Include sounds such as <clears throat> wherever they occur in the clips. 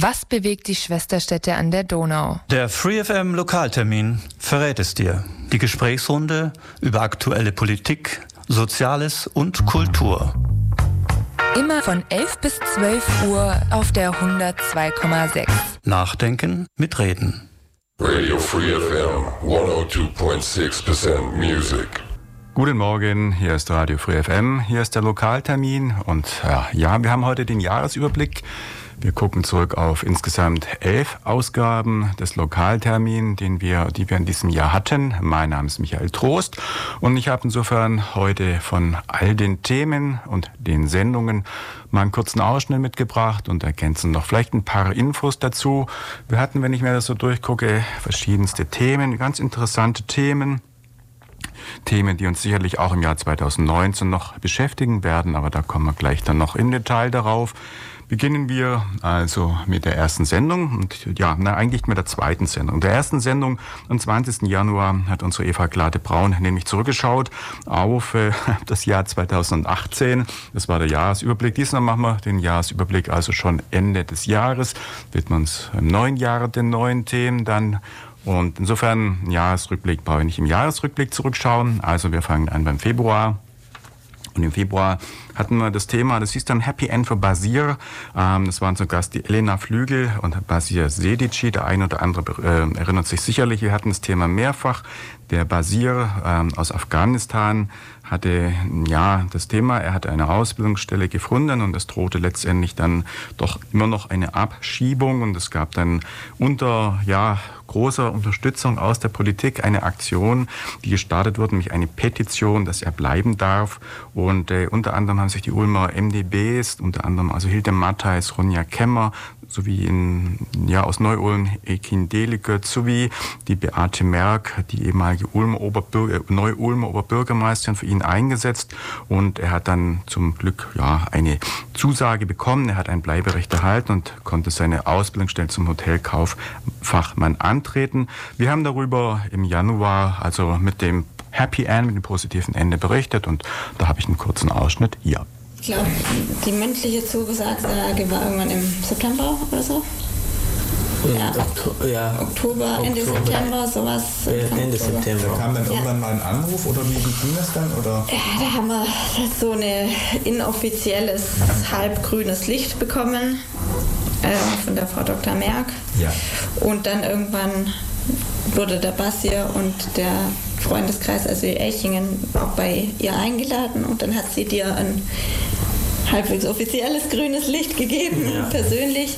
Was bewegt die Schwesterstädte an der Donau? Der FreeFM Lokaltermin verrät es dir. Die Gesprächsrunde über aktuelle Politik, Soziales und Kultur. Immer von 11 bis 12 Uhr auf der 102,6. Nachdenken mit Reden. Radio Free FM 102.6% Music. Guten Morgen, hier ist Radio Free FM, hier ist der Lokaltermin und ja, ja, wir haben heute den Jahresüberblick wir gucken zurück auf insgesamt elf Ausgaben des Lokaltermin, den wir, die wir in diesem Jahr hatten. Mein Name ist Michael Trost und ich habe insofern heute von all den Themen und den Sendungen mal einen kurzen Ausschnitt mitgebracht und ergänzen noch vielleicht ein paar Infos dazu. Wir hatten, wenn ich mir das so durchgucke, verschiedenste Themen, ganz interessante Themen. Themen, die uns sicherlich auch im Jahr 2019 noch beschäftigen werden, aber da kommen wir gleich dann noch im Detail darauf. Beginnen wir also mit der ersten Sendung und ja, na, eigentlich mit der zweiten Sendung. Der ersten Sendung am 20. Januar hat unsere Eva Glade Braun nämlich zurückgeschaut auf äh, <laughs> das Jahr 2018. Das war der Jahresüberblick. Diesmal machen wir den Jahresüberblick also schon Ende des Jahres. Wird man uns im neuen Jahr den neuen Themen dann und insofern, Jahresrückblick brauche ich nicht im Jahresrückblick zurückschauen. Also wir fangen an beim Februar. Und im Februar hatten wir das Thema, das hieß dann Happy End für Basir. Ähm, das waren zu Gast die Elena Flügel und Basir Sedici. Der eine oder andere äh, erinnert sich sicherlich, wir hatten das Thema mehrfach. Der Basir ähm, aus Afghanistan hatte ja das Thema, er hatte eine Ausbildungsstelle gefunden und es drohte letztendlich dann doch immer noch eine Abschiebung und es gab dann unter ja großer Unterstützung aus der Politik eine Aktion, die gestartet wurde, nämlich eine Petition, dass er bleiben darf. Und äh, unter anderem haben sich die Ulmer MDBs, unter anderem also Hilde Matthijs, Ronja Kemmer, sowie in, ja, aus Neu-Ulm Ekin Delikert, sowie die Beate Merck, die ehemalige Ulmer Oberbürger, Neu-Ulmer Oberbürgermeisterin, für ihn eingesetzt. Und er hat dann zum Glück ja, eine Zusage bekommen. Er hat ein Bleiberecht erhalten und konnte seine Ausbildungsstelle zum Hotelkauffachmann antreten. Wir haben darüber im Januar, also mit dem Happy End, mit dem positiven Ende berichtet und da habe ich einen kurzen Ausschnitt hier. Ich glaube, die mündliche Zugesagte war irgendwann im September oder so. Ja. Oktober, ja. Oktober, Ende Oktober. September, sowas. Ja, Ende. September. Kam dann irgendwann ja. mal ein Anruf oder wie, ging das dann? Oder? Ja, da haben wir so ein inoffizielles halbgrünes Licht bekommen äh, von der Frau Dr. Merck. Ja. Und dann irgendwann wurde der Bassier und der Freundeskreis, also Echingen, auch bei ihr eingeladen und dann hat sie dir ein halbwegs offizielles grünes Licht gegeben, ja. persönlich.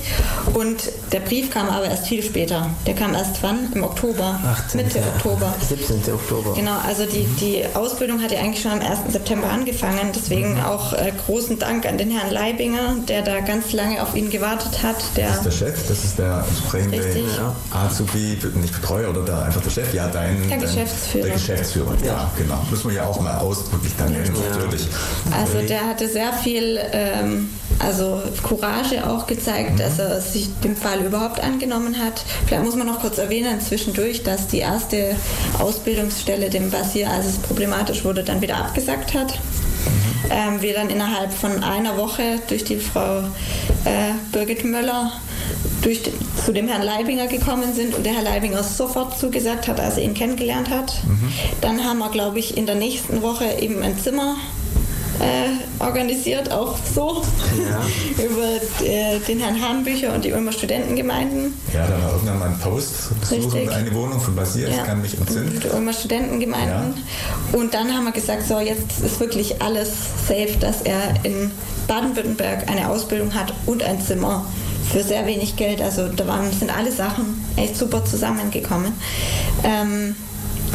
Und der Brief kam aber erst viel später. Der kam erst wann? Im Oktober. 18. Mitte Oktober. 17. Oktober. Genau, also die, die Ausbildung hat ja eigentlich schon am 1. September angefangen. Deswegen mhm. auch äh, großen Dank an den Herrn Leibinger, der da ganz lange auf ihn gewartet hat. Der das ist der Chef, das ist der entsprechende ja. Azubi, nicht Betreuer oder der, einfach der Chef, ja, dein, der Geschäftsführer. Der Geschäftsführer, ja, ja genau. Müssen wir ja auch mal ausdrücklich dann nennen, natürlich. Also der hatte sehr viel ähm, also Courage auch gezeigt, mhm. dass er sich dem Fall überhaupt angenommen hat. Vielleicht muss man noch kurz erwähnen zwischendurch, dass die erste Ausbildungsstelle dem Basir, als es problematisch wurde, dann wieder abgesagt hat. Mhm. Ähm, wir dann innerhalb von einer Woche durch die Frau äh, Birgit Möller durch, zu dem Herrn Leibinger gekommen sind und der Herr Leibinger sofort zugesagt hat, als er ihn kennengelernt hat. Mhm. Dann haben wir, glaube ich, in der nächsten Woche eben ein Zimmer äh, organisiert, auch so, ja. <laughs> über äh, den Herrn Hahnbücher und die Ulmer Studentengemeinden. Ja, da war irgendwann mal ein Post, suchen eine Wohnung von Basier, ja. ich kann mich entsinnen. Die Ulmer Studentengemeinden. Ja. Und dann haben wir gesagt, so jetzt ist wirklich alles safe, dass er in Baden-Württemberg eine Ausbildung hat und ein Zimmer für sehr wenig Geld. Also da waren, sind alle Sachen echt super zusammengekommen. Ähm,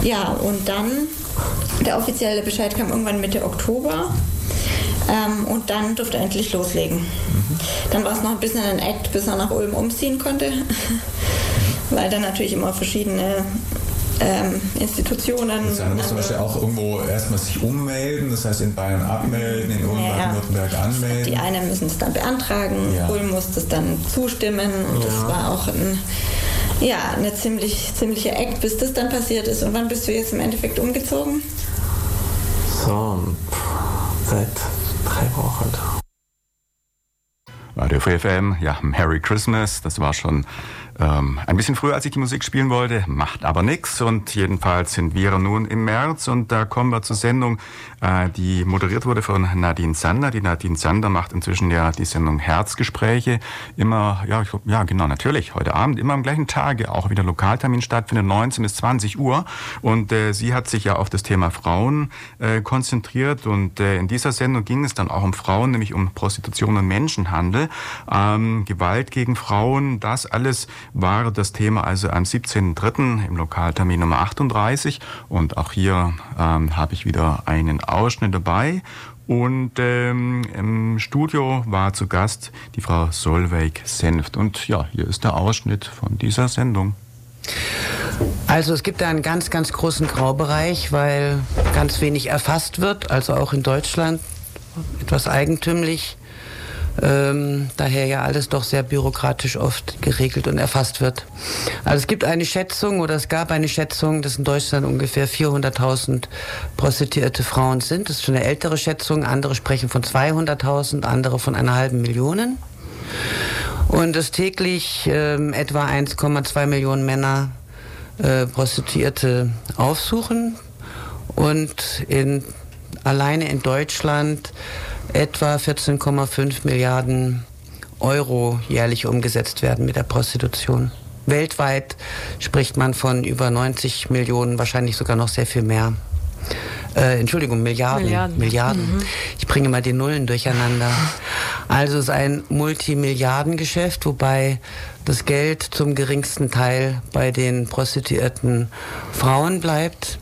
ja, und dann der offizielle Bescheid kam irgendwann Mitte Oktober. Ähm, und dann durfte er endlich loslegen. Mhm. Dann war es noch ein bisschen ein Act, bis er nach Ulm umziehen konnte, <laughs> weil dann natürlich immer verschiedene ähm, Institutionen. Das heißt, man muss zum Beispiel auch irgendwo erstmal sich ummelden, das heißt in Bayern abmelden, in Ulm, ja, Baden-Württemberg anmelden. Die einen müssen es dann beantragen, ja. Ulm muss das dann zustimmen und ja. das war auch ein, ja, eine ziemlich, ziemliche Act, bis das dann passiert ist. Und wann bist du jetzt im Endeffekt umgezogen? So, seit drei Wochen. Radio Free FM, ja, Merry Christmas. Das war schon ähm, ein bisschen früher, als ich die Musik spielen wollte, macht aber nichts. Und jedenfalls sind wir nun im März und da kommen wir zur Sendung, äh, die moderiert wurde von Nadine Sander. Die Nadine Sander macht inzwischen ja die Sendung Herzgespräche. Immer, ja, ich, ja genau, natürlich, heute Abend, immer am gleichen Tage, auch wieder Lokaltermin stattfindet, 19 bis 20 Uhr. Und äh, sie hat sich ja auf das Thema Frauen äh, konzentriert. Und äh, in dieser Sendung ging es dann auch um Frauen, nämlich um Prostitution und Menschenhandel, ähm, Gewalt gegen Frauen, das alles war das Thema also am 17.03. im Lokaltermin Nummer 38. Und auch hier ähm, habe ich wieder einen Ausschnitt dabei. Und ähm, im Studio war zu Gast die Frau Solveig Senft. Und ja, hier ist der Ausschnitt von dieser Sendung. Also es gibt da einen ganz, ganz großen Graubereich, weil ganz wenig erfasst wird, also auch in Deutschland etwas eigentümlich ähm, daher ja alles doch sehr bürokratisch oft geregelt und erfasst wird. Also es gibt eine Schätzung oder es gab eine Schätzung, dass in Deutschland ungefähr 400.000 prostituierte Frauen sind. Das ist schon eine ältere Schätzung. Andere sprechen von 200.000, andere von einer halben Million. Und dass täglich ähm, etwa 1,2 Millionen Männer äh, Prostituierte aufsuchen und in, alleine in Deutschland etwa 14,5 Milliarden Euro jährlich umgesetzt werden mit der Prostitution. Weltweit spricht man von über 90 Millionen, wahrscheinlich sogar noch sehr viel mehr. Äh, Entschuldigung, Milliarden. Milliarden. Milliarden. Mhm. Ich bringe mal die Nullen durcheinander. Also es ist ein Multimilliardengeschäft, wobei das Geld zum geringsten Teil bei den prostituierten Frauen bleibt.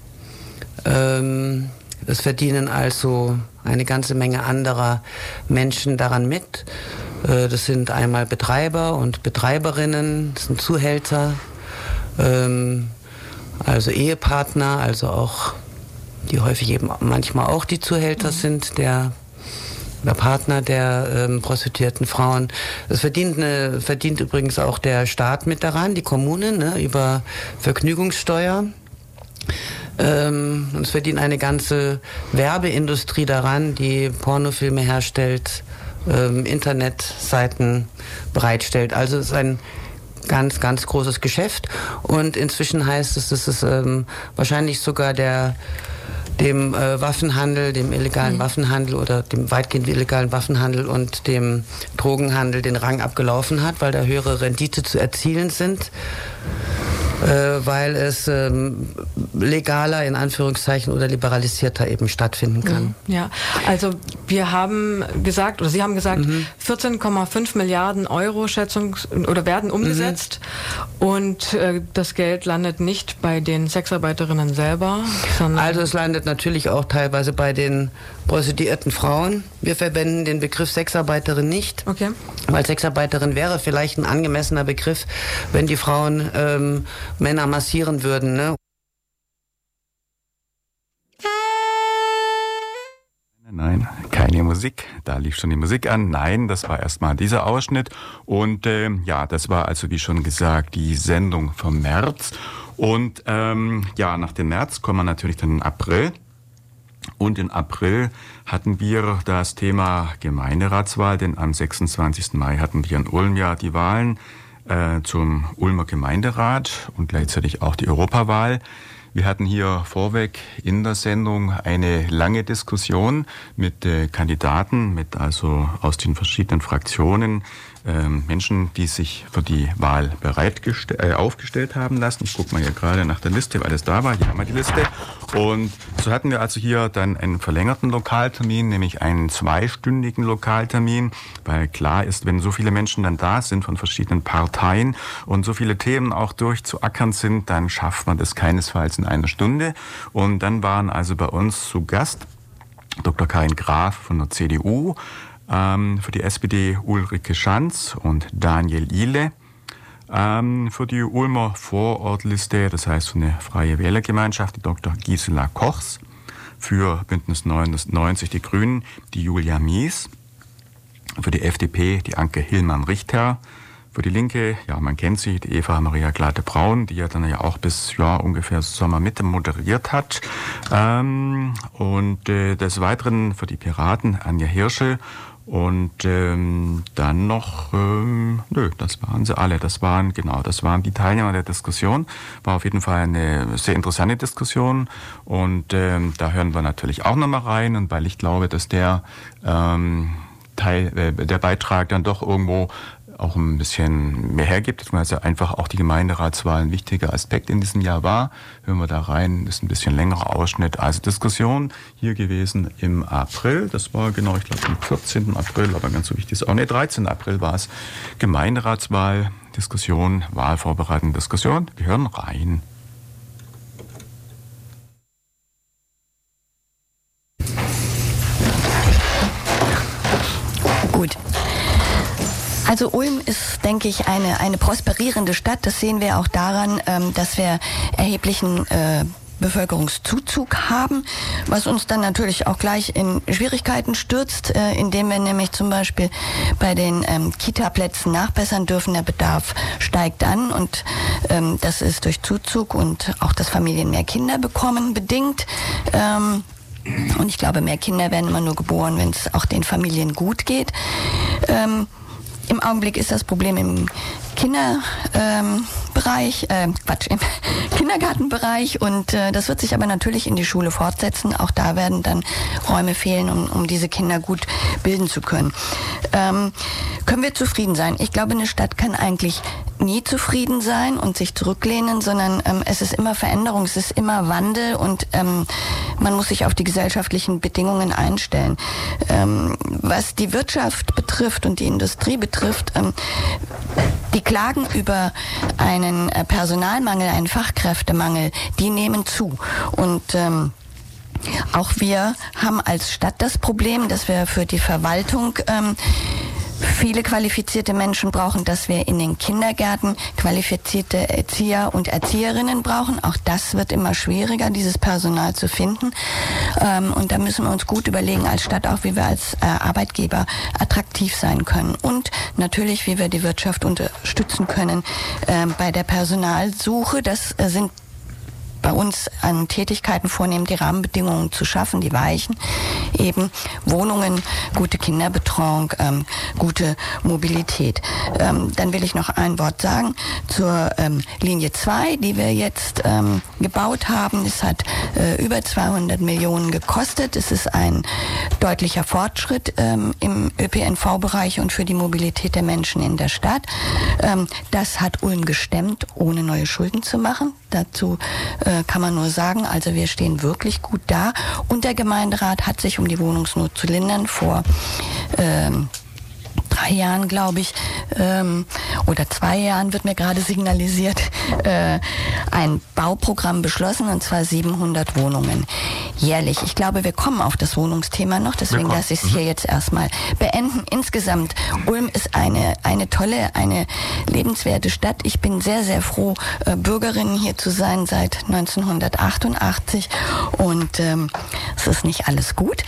Ähm, es verdienen also eine ganze Menge anderer Menschen daran mit. Äh, das sind einmal Betreiber und Betreiberinnen, das sind Zuhälter, ähm, also Ehepartner, also auch, die häufig eben manchmal auch die Zuhälter mhm. sind, der der Partner der ähm, prostituierten Frauen. Es verdient, eine, verdient übrigens auch der Staat mit daran, die Kommune, ne, über Vergnügungssteuer. Ähm, es verdient eine ganze Werbeindustrie daran, die Pornofilme herstellt, ähm, Internetseiten bereitstellt. Also es ist ein ganz, ganz großes Geschäft. Und inzwischen heißt es, dass es ähm, wahrscheinlich sogar der dem äh, Waffenhandel, dem illegalen mhm. Waffenhandel oder dem weitgehend illegalen Waffenhandel und dem Drogenhandel den Rang abgelaufen hat, weil da höhere Rendite zu erzielen sind äh, weil es ähm, legaler in Anführungszeichen oder liberalisierter eben stattfinden kann. Mhm. Ja, also wir haben gesagt, oder Sie haben gesagt, mhm. 14,5 Milliarden Euro Schätzung oder werden umgesetzt mhm. und äh, das Geld landet nicht bei den Sexarbeiterinnen selber. also es landet natürlich auch teilweise bei den prostituierten Frauen. Wir verwenden den Begriff Sexarbeiterin nicht, okay. weil Sexarbeiterin wäre vielleicht ein angemessener Begriff, wenn die Frauen ähm, Männer massieren würden. Ne? Nein, keine Musik. Da lief schon die Musik an. Nein, das war erstmal dieser Ausschnitt. Und äh, ja, das war also wie schon gesagt die Sendung vom März. Und ähm, ja, nach dem März kommen wir natürlich dann in April. Und im April hatten wir das Thema Gemeinderatswahl, denn am 26. Mai hatten wir in Ulm ja die Wahlen äh, zum Ulmer Gemeinderat und gleichzeitig auch die Europawahl. Wir hatten hier vorweg in der Sendung eine lange Diskussion mit äh, Kandidaten, mit also aus den verschiedenen Fraktionen, Menschen, die sich für die Wahl äh, aufgestellt haben lassen. Ich gucke mal hier gerade nach der Liste, weil es da war. Hier haben wir die Liste. Und so hatten wir also hier dann einen verlängerten Lokaltermin, nämlich einen zweistündigen Lokaltermin, weil klar ist, wenn so viele Menschen dann da sind von verschiedenen Parteien und so viele Themen auch durchzuackern sind, dann schafft man das keinesfalls in einer Stunde. Und dann waren also bei uns zu Gast Dr. Karin Graf von der CDU, ähm, für die SPD Ulrike Schanz und Daniel Ile. Ähm, für die Ulmer Vorortliste, das heißt für eine freie Wählergemeinschaft, die Dr. Gisela Kochs. Für Bündnis 90 die Grünen, die Julia Mies. Für die FDP die Anke Hillmann-Richter. Für die Linke, ja, man kennt sie, die Eva Maria Glate-Braun, die ja dann ja auch bis ja, ungefähr Sommermitte moderiert hat. Ähm, und äh, des Weiteren für die Piraten Anja Hirschel Und ähm, dann noch, ähm, nö, das waren sie alle. Das waren, genau, das waren die Teilnehmer der Diskussion. War auf jeden Fall eine sehr interessante Diskussion. Und ähm, da hören wir natürlich auch nochmal rein. Und weil ich glaube, dass der ähm, Teil, äh, der Beitrag dann doch irgendwo auch ein bisschen mehr hergibt, also einfach auch die Gemeinderatswahl ein wichtiger Aspekt in diesem Jahr war. Hören wir da rein, ist ein bisschen längerer Ausschnitt. Also Diskussion hier gewesen im April, das war genau, ich glaube am 14. April, aber ganz so wichtig ist auch, ne, 13. April war es, Gemeinderatswahl, Diskussion, Wahlvorbereitende Diskussion. Wir hören rein. Gut. Also Ulm ist, denke ich, eine, eine prosperierende Stadt. Das sehen wir auch daran, ähm, dass wir erheblichen äh, Bevölkerungszuzug haben, was uns dann natürlich auch gleich in Schwierigkeiten stürzt, äh, indem wir nämlich zum Beispiel bei den ähm, Kita-Plätzen nachbessern dürfen. Der Bedarf steigt an und ähm, das ist durch Zuzug und auch, dass Familien mehr Kinder bekommen, bedingt. Ähm, und ich glaube, mehr Kinder werden immer nur geboren, wenn es auch den Familien gut geht. Ähm, im Augenblick ist das Problem im Kinderbereich, ähm, äh, Quatsch, im <laughs> Kindergartenbereich und äh, das wird sich aber natürlich in die Schule fortsetzen. Auch da werden dann Räume fehlen, um, um diese Kinder gut bilden zu können. Ähm, können wir zufrieden sein? Ich glaube, eine Stadt kann eigentlich nie zufrieden sein und sich zurücklehnen, sondern ähm, es ist immer Veränderung, es ist immer Wandel und ähm, man muss sich auf die gesellschaftlichen Bedingungen einstellen. Ähm, was die Wirtschaft betrifft und die Industrie betrifft, ähm, die Klagen über einen äh, Personalmangel, einen Fachkräftemangel, die nehmen zu. Und ähm, auch wir haben als Stadt das Problem, dass wir für die Verwaltung ähm, viele qualifizierte Menschen brauchen, dass wir in den Kindergärten qualifizierte Erzieher und Erzieherinnen brauchen. Auch das wird immer schwieriger, dieses Personal zu finden. Ähm, und da müssen wir uns gut überlegen als Stadt auch, wie wir als äh, Arbeitgeber attraktiv sein können. Und natürlich, wie wir die Wirtschaft unterstützen können äh, bei der Personalsuche. Das äh, sind bei uns an Tätigkeiten vornehmen, die Rahmenbedingungen zu schaffen, die weichen, eben Wohnungen, gute Kinderbetreuung, ähm, gute Mobilität. Ähm, dann will ich noch ein Wort sagen zur ähm, Linie 2, die wir jetzt ähm, gebaut haben. Es hat äh, über 200 Millionen gekostet. Es ist ein deutlicher Fortschritt ähm, im ÖPNV-Bereich und für die Mobilität der Menschen in der Stadt. Ähm, das hat Ulm gestemmt, ohne neue Schulden zu machen. Dazu äh, kann man nur sagen, also wir stehen wirklich gut da. Und der Gemeinderat hat sich, um die Wohnungsnot zu lindern, vor ähm, drei Jahren, glaube ich, ähm, oder zwei Jahren wird mir gerade signalisiert, äh, ein Bauprogramm beschlossen, und zwar 700 Wohnungen jährlich. Ich glaube, wir kommen auf das Wohnungsthema noch, deswegen lasse ich es hier mhm. jetzt erstmal beenden. Insgesamt, Ulm ist eine, eine tolle, eine lebenswerte Stadt. Ich bin sehr, sehr froh, äh, Bürgerin hier zu sein seit 1988 und ähm, es ist nicht alles gut.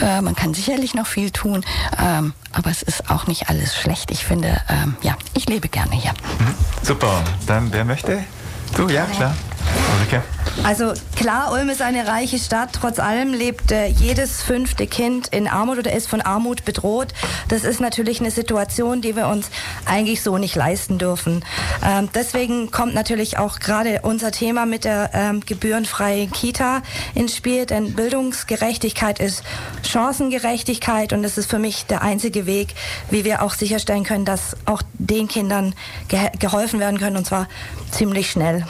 Äh, man kann sicherlich noch viel tun, ähm, aber es ist auch nicht alles schlecht. Ich finde, ähm, ja, ich lebe gerne hier. Mhm. Super. Dann wer möchte? Du, ja, klar. Ulrike? Also klar, Ulm ist eine reiche Stadt. Trotz allem lebt äh, jedes fünfte Kind in Armut oder ist von Armut bedroht. Das ist natürlich eine Situation, die wir uns eigentlich so nicht leisten dürfen. Ähm, deswegen kommt natürlich auch gerade unser Thema mit der ähm, gebührenfreien Kita ins Spiel. Denn Bildungsgerechtigkeit ist Chancengerechtigkeit und das ist für mich der einzige Weg, wie wir auch sicherstellen können, dass auch den Kindern ge geholfen werden können und zwar ziemlich schnell.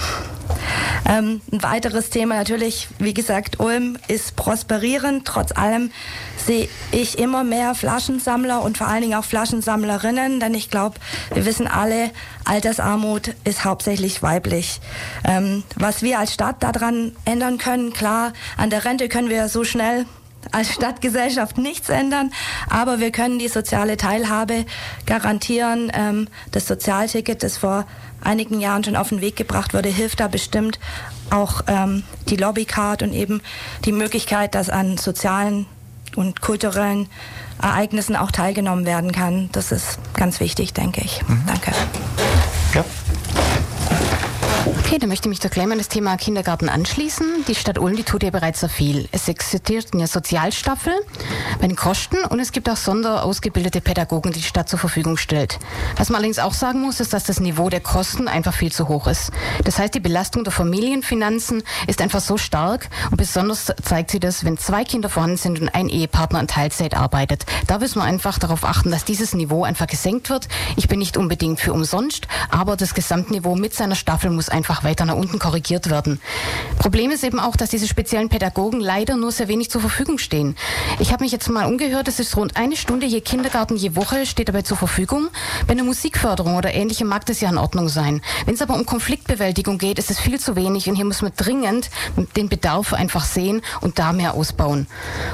Ähm, ein weiteres Thema natürlich, wie gesagt, Ulm ist prosperierend. Trotz allem sehe ich immer mehr Flaschensammler und vor allen Dingen auch Flaschensammlerinnen, denn ich glaube, wir wissen alle, Altersarmut ist hauptsächlich weiblich. Ähm, was wir als Stadt daran ändern können, klar, an der Rente können wir so schnell als Stadtgesellschaft nichts ändern, aber wir können die soziale Teilhabe garantieren. Ähm, das Sozialticket, das vor einigen Jahren schon auf den Weg gebracht wurde, hilft da bestimmt auch ähm, die Lobbycard und eben die Möglichkeit, dass an sozialen und kulturellen Ereignissen auch teilgenommen werden kann. Das ist ganz wichtig, denke ich. Mhm. Danke. Ja. Okay, dann möchte ich mich zur Claim an das Thema Kindergarten anschließen. Die Stadt Ulm, die tut ja bereits sehr viel. Es existiert eine Sozialstaffel bei den Kosten und es gibt auch sonderausgebildete Pädagogen, die die Stadt zur Verfügung stellt. Was man allerdings auch sagen muss, ist, dass das Niveau der Kosten einfach viel zu hoch ist. Das heißt, die Belastung der Familienfinanzen ist einfach so stark und besonders zeigt sie das, wenn zwei Kinder vorhanden sind und ein Ehepartner in Teilzeit arbeitet. Da müssen wir einfach darauf achten, dass dieses Niveau einfach gesenkt wird. Ich bin nicht unbedingt für umsonst, aber das Gesamtniveau mit seiner Staffel muss einfach einfach weiter nach unten korrigiert werden. Problem ist eben auch, dass diese speziellen Pädagogen leider nur sehr wenig zur Verfügung stehen. Ich habe mich jetzt mal umgehört, es ist rund eine Stunde je Kindergarten je Woche steht dabei zur Verfügung. Bei einer Musikförderung oder ähnlichem mag das ja in Ordnung sein. Wenn es aber um Konfliktbewältigung geht, ist es viel zu wenig und hier muss man dringend den Bedarf einfach sehen und da mehr ausbauen.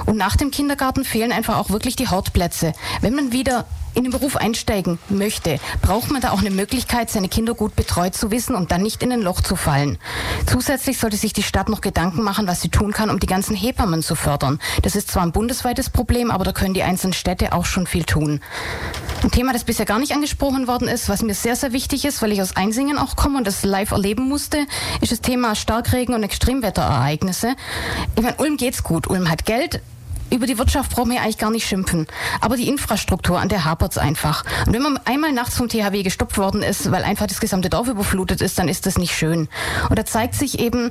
Und nach dem Kindergarten fehlen einfach auch wirklich die Hortplätze. Wenn man wieder in den Beruf einsteigen möchte, braucht man da auch eine Möglichkeit, seine Kinder gut betreut zu wissen und dann nicht in ein Loch zu fallen. Zusätzlich sollte sich die Stadt noch Gedanken machen, was sie tun kann, um die ganzen Hebammen zu fördern. Das ist zwar ein bundesweites Problem, aber da können die einzelnen Städte auch schon viel tun. Ein Thema, das bisher gar nicht angesprochen worden ist, was mir sehr, sehr wichtig ist, weil ich aus Einsingen auch komme und das live erleben musste, ist das Thema Starkregen und Extremwetterereignisse. Ich meine, Ulm geht's gut. Ulm hat Geld, über die Wirtschaft brauchen wir eigentlich gar nicht schimpfen. Aber die Infrastruktur, an der hapert es einfach. Und wenn man einmal nachts vom THW gestoppt worden ist, weil einfach das gesamte Dorf überflutet ist, dann ist das nicht schön. Und da zeigt sich eben,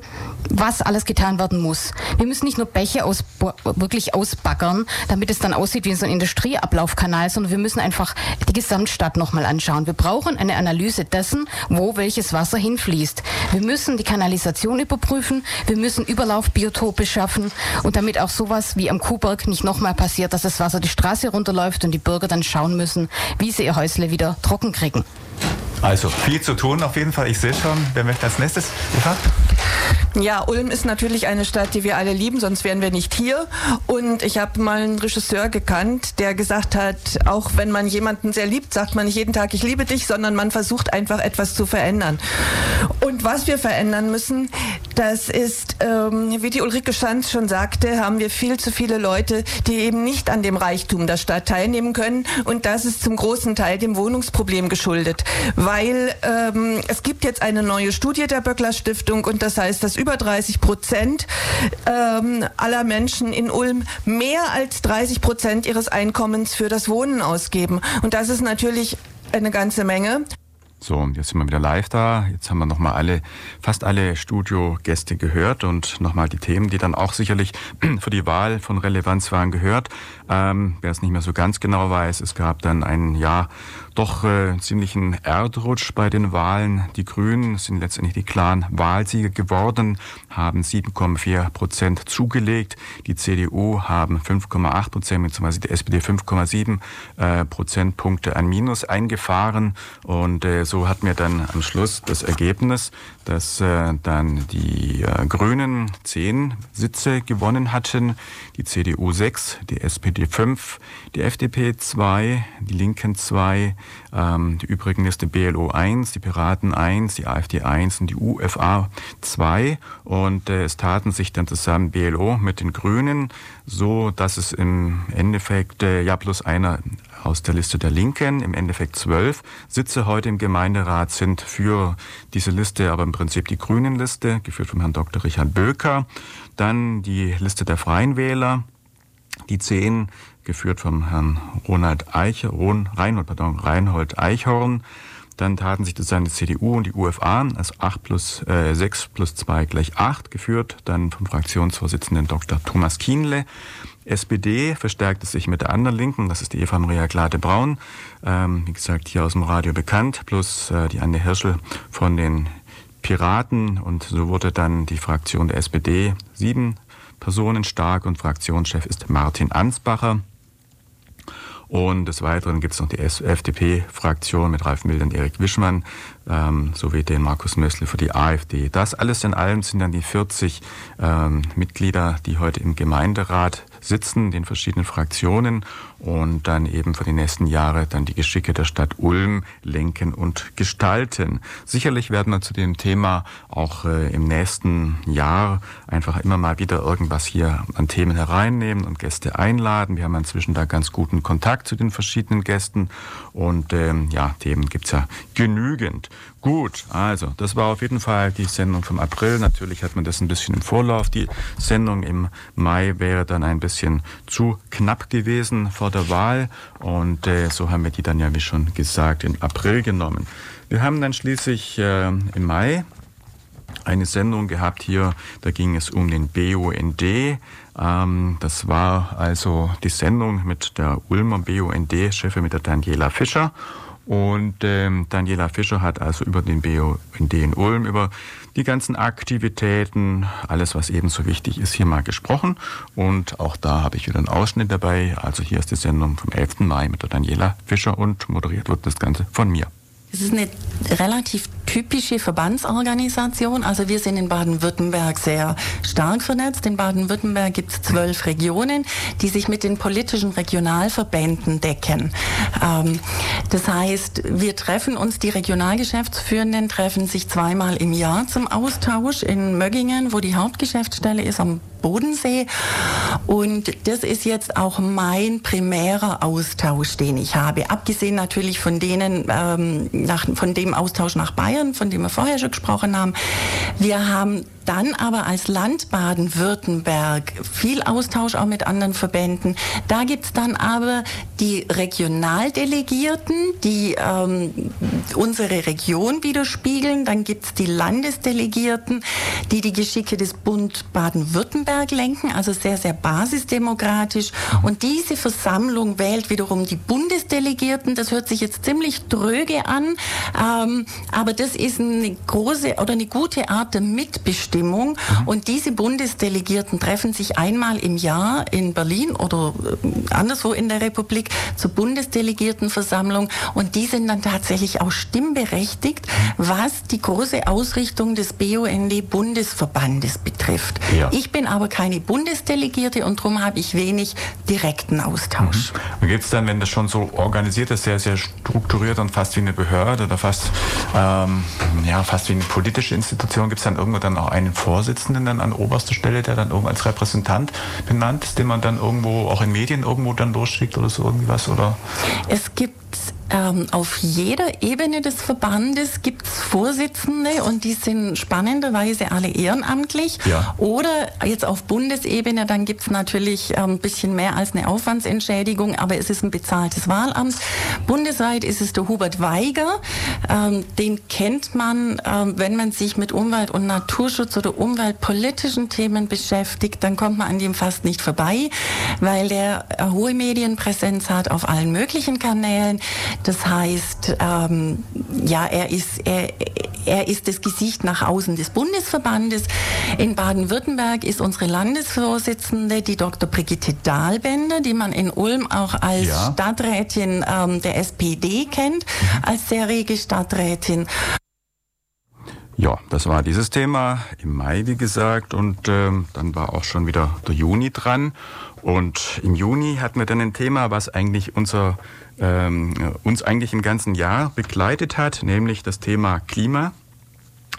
was alles getan werden muss. Wir müssen nicht nur Bäche aus, wirklich ausbaggern, damit es dann aussieht wie so ein Industrieablaufkanal, sondern wir müssen einfach die Gesamtstadt nochmal anschauen. Wir brauchen eine Analyse dessen, wo welches Wasser hinfließt. Wir müssen die Kanalisation überprüfen, wir müssen Überlaufbiotope schaffen und damit auch sowas wie am Kuhberg Hamburg nicht nochmal passiert, dass das Wasser die Straße runterläuft und die Bürger dann schauen müssen, wie sie ihr Häusle wieder trocken kriegen. Also viel zu tun auf jeden Fall. Ich sehe schon, wer möchte als nächstes? Eva? Ja, Ulm ist natürlich eine Stadt, die wir alle lieben, sonst wären wir nicht hier. Und ich habe mal einen Regisseur gekannt, der gesagt hat, auch wenn man jemanden sehr liebt, sagt man nicht jeden Tag, ich liebe dich, sondern man versucht einfach etwas zu verändern. Und was wir verändern müssen, das ist, ähm, wie die Ulrike Schanz schon sagte, haben wir viel zu viele Leute, die eben nicht an dem Reichtum der Stadt teilnehmen können. Und das ist zum großen Teil dem Wohnungsproblem geschuldet. Weil ähm, es gibt jetzt eine neue Studie der Böckler Stiftung und das heißt, dass über 30 Prozent ähm, aller Menschen in Ulm mehr als 30 Prozent ihres Einkommens für das Wohnen ausgeben. Und das ist natürlich eine ganze Menge. So, jetzt sind wir wieder live da. Jetzt haben wir nochmal alle, fast alle Studiogäste gehört und nochmal die Themen, die dann auch sicherlich <clears throat> für die Wahl von Relevanz waren, gehört. Ähm, wer es nicht mehr so ganz genau weiß, es gab dann ein Jahr doch äh, ziemlichen Erdrutsch bei den Wahlen. Die Grünen sind letztendlich die klaren Wahlsieger geworden, haben 7,4 Prozent zugelegt. Die CDU haben 5,8 Prozent, beziehungsweise die SPD 5,7 äh, Prozentpunkte an Minus eingefahren. Und äh, so hat mir dann am Schluss das Ergebnis, dass äh, dann die äh, Grünen 10 Sitze gewonnen hatten, die CDU 6, die SPD 5, die FDP 2, die Linken 2, ähm, die übrigen Liste BLO 1, die Piraten 1, die AfD 1 und die UFA 2. Und äh, es taten sich dann zusammen BLO mit den Grünen, so dass es im Endeffekt äh, ja plus einer aus der Liste der Linken, im Endeffekt zwölf Sitze heute im Gemeinderat sind für diese Liste, aber im Prinzip die Grünen-Liste, geführt von Herrn Dr. Richard Böker. Dann die Liste der Freien Wähler, die zehn geführt vom Herrn Ronald Eich, Ron, Reinhold, pardon, Reinhold Eichhorn. Dann taten sich sozusagen die CDU und die UFA, also 8 plus, äh, 6 plus 2 gleich 8 geführt, dann vom Fraktionsvorsitzenden Dr. Thomas Kienle. SPD verstärkte sich mit der anderen Linken, das ist die Eva Maria Glade-Braun, ähm, wie gesagt hier aus dem Radio bekannt, plus äh, die Anne Hirschel von den Piraten und so wurde dann die Fraktion der SPD sieben Personen stark und Fraktionschef ist Martin Ansbacher. Und des Weiteren gibt es noch die FDP-Fraktion mit Ralf Milde und Erik Wischmann ähm, sowie den Markus Mössle für die AfD. Das alles in allem sind dann die 40 ähm, Mitglieder, die heute im Gemeinderat sitzen, den verschiedenen Fraktionen und dann eben für die nächsten Jahre dann die Geschicke der Stadt Ulm lenken und gestalten. Sicherlich werden wir zu dem Thema auch äh, im nächsten Jahr einfach immer mal wieder irgendwas hier an Themen hereinnehmen und Gäste einladen. Wir haben inzwischen da ganz guten Kontakt zu den verschiedenen Gästen und ähm, ja, Themen gibt's ja genügend. Gut, also das war auf jeden Fall die Sendung vom April. Natürlich hat man das ein bisschen im Vorlauf. Die Sendung im Mai wäre dann ein bisschen zu knapp gewesen vor der Wahl und äh, so haben wir die dann ja, wie schon gesagt, im April genommen. Wir haben dann schließlich äh, im Mai eine Sendung gehabt hier, da ging es um den BUND. Ähm, das war also die Sendung mit der Ulmer BUND-Chefin, mit der Daniela Fischer. Und ähm, Daniela Fischer hat also über den BUND in Ulm, über die ganzen Aktivitäten, alles, was ebenso wichtig ist, hier mal gesprochen. Und auch da habe ich wieder einen Ausschnitt dabei. Also hier ist die Sendung vom 11. Mai mit der Daniela Fischer und moderiert wird das Ganze von mir. Es ist eine relativ typische Verbandsorganisation. Also wir sind in Baden-Württemberg sehr stark vernetzt. In Baden-Württemberg gibt es zwölf Regionen, die sich mit den politischen Regionalverbänden decken. Ähm, das heißt, wir treffen uns, die Regionalgeschäftsführenden treffen sich zweimal im Jahr zum Austausch in Möggingen, wo die Hauptgeschäftsstelle ist, am Bodensee. Und das ist jetzt auch mein primärer Austausch, den ich habe. Abgesehen natürlich von denen, ähm, nach, von dem Austausch nach Bayern, von dem wir vorher schon gesprochen haben. Wir haben dann aber als Land Baden-Württemberg viel Austausch auch mit anderen Verbänden. Da gibt es dann aber die Regionaldelegierten, die ähm, unsere Region widerspiegeln. Dann gibt es die Landesdelegierten, die die Geschicke des Bund Baden-Württemberg lenken, also sehr, sehr basisdemokratisch. Und diese Versammlung wählt wiederum die Bundesdelegierten. Das hört sich jetzt ziemlich dröge an, ähm, aber das ist eine große oder eine gute Art der Mitbestimmung Abstimmung. Mhm. Und diese Bundesdelegierten treffen sich einmal im Jahr in Berlin oder äh, anderswo in der Republik zur Bundesdelegiertenversammlung. Und die sind dann tatsächlich auch stimmberechtigt, was die große Ausrichtung des BUND-Bundesverbandes betrifft. Ja. Ich bin aber keine Bundesdelegierte und darum habe ich wenig direkten Austausch. Mhm. Gibt es dann, wenn das schon so organisiert ist, sehr, sehr strukturiert und fast wie eine Behörde oder fast, ähm, ja, fast wie eine politische Institution, gibt es dann irgendwo dann auch ein einen Vorsitzenden dann an oberster Stelle, der dann irgendwo als Repräsentant benannt ist, den man dann irgendwo auch in Medien irgendwo dann losschickt oder so irgendwie was? Oder? Es gibt ähm, auf jeder Ebene des Verbandes gibt es Vorsitzende und die sind spannenderweise alle ehrenamtlich. Ja. Oder jetzt auf Bundesebene, dann gibt es natürlich ein ähm, bisschen mehr als eine Aufwandsentschädigung, aber es ist ein bezahltes Wahlamt. Bundesweit ist es der Hubert Weiger. Ähm, den kennt man, ähm, wenn man sich mit Umwelt- und Naturschutz oder umweltpolitischen Themen beschäftigt, dann kommt man an dem fast nicht vorbei, weil der hohe Medienpräsenz hat auf allen möglichen Kanälen. Das heißt, ähm, ja, er ist, er, er ist das Gesicht nach außen des Bundesverbandes. In Baden-Württemberg ist unsere Landesvorsitzende, die Dr. Brigitte Dahlbender, die man in Ulm auch als ja. Stadträtin ähm, der SPD kennt, mhm. als sehr rege Stadträtin. Ja, das war dieses Thema im Mai, wie gesagt, und ähm, dann war auch schon wieder der Juni dran. Und im Juni hatten wir dann ein Thema, was eigentlich unser ähm, uns eigentlich im ganzen Jahr begleitet hat, nämlich das Thema Klima.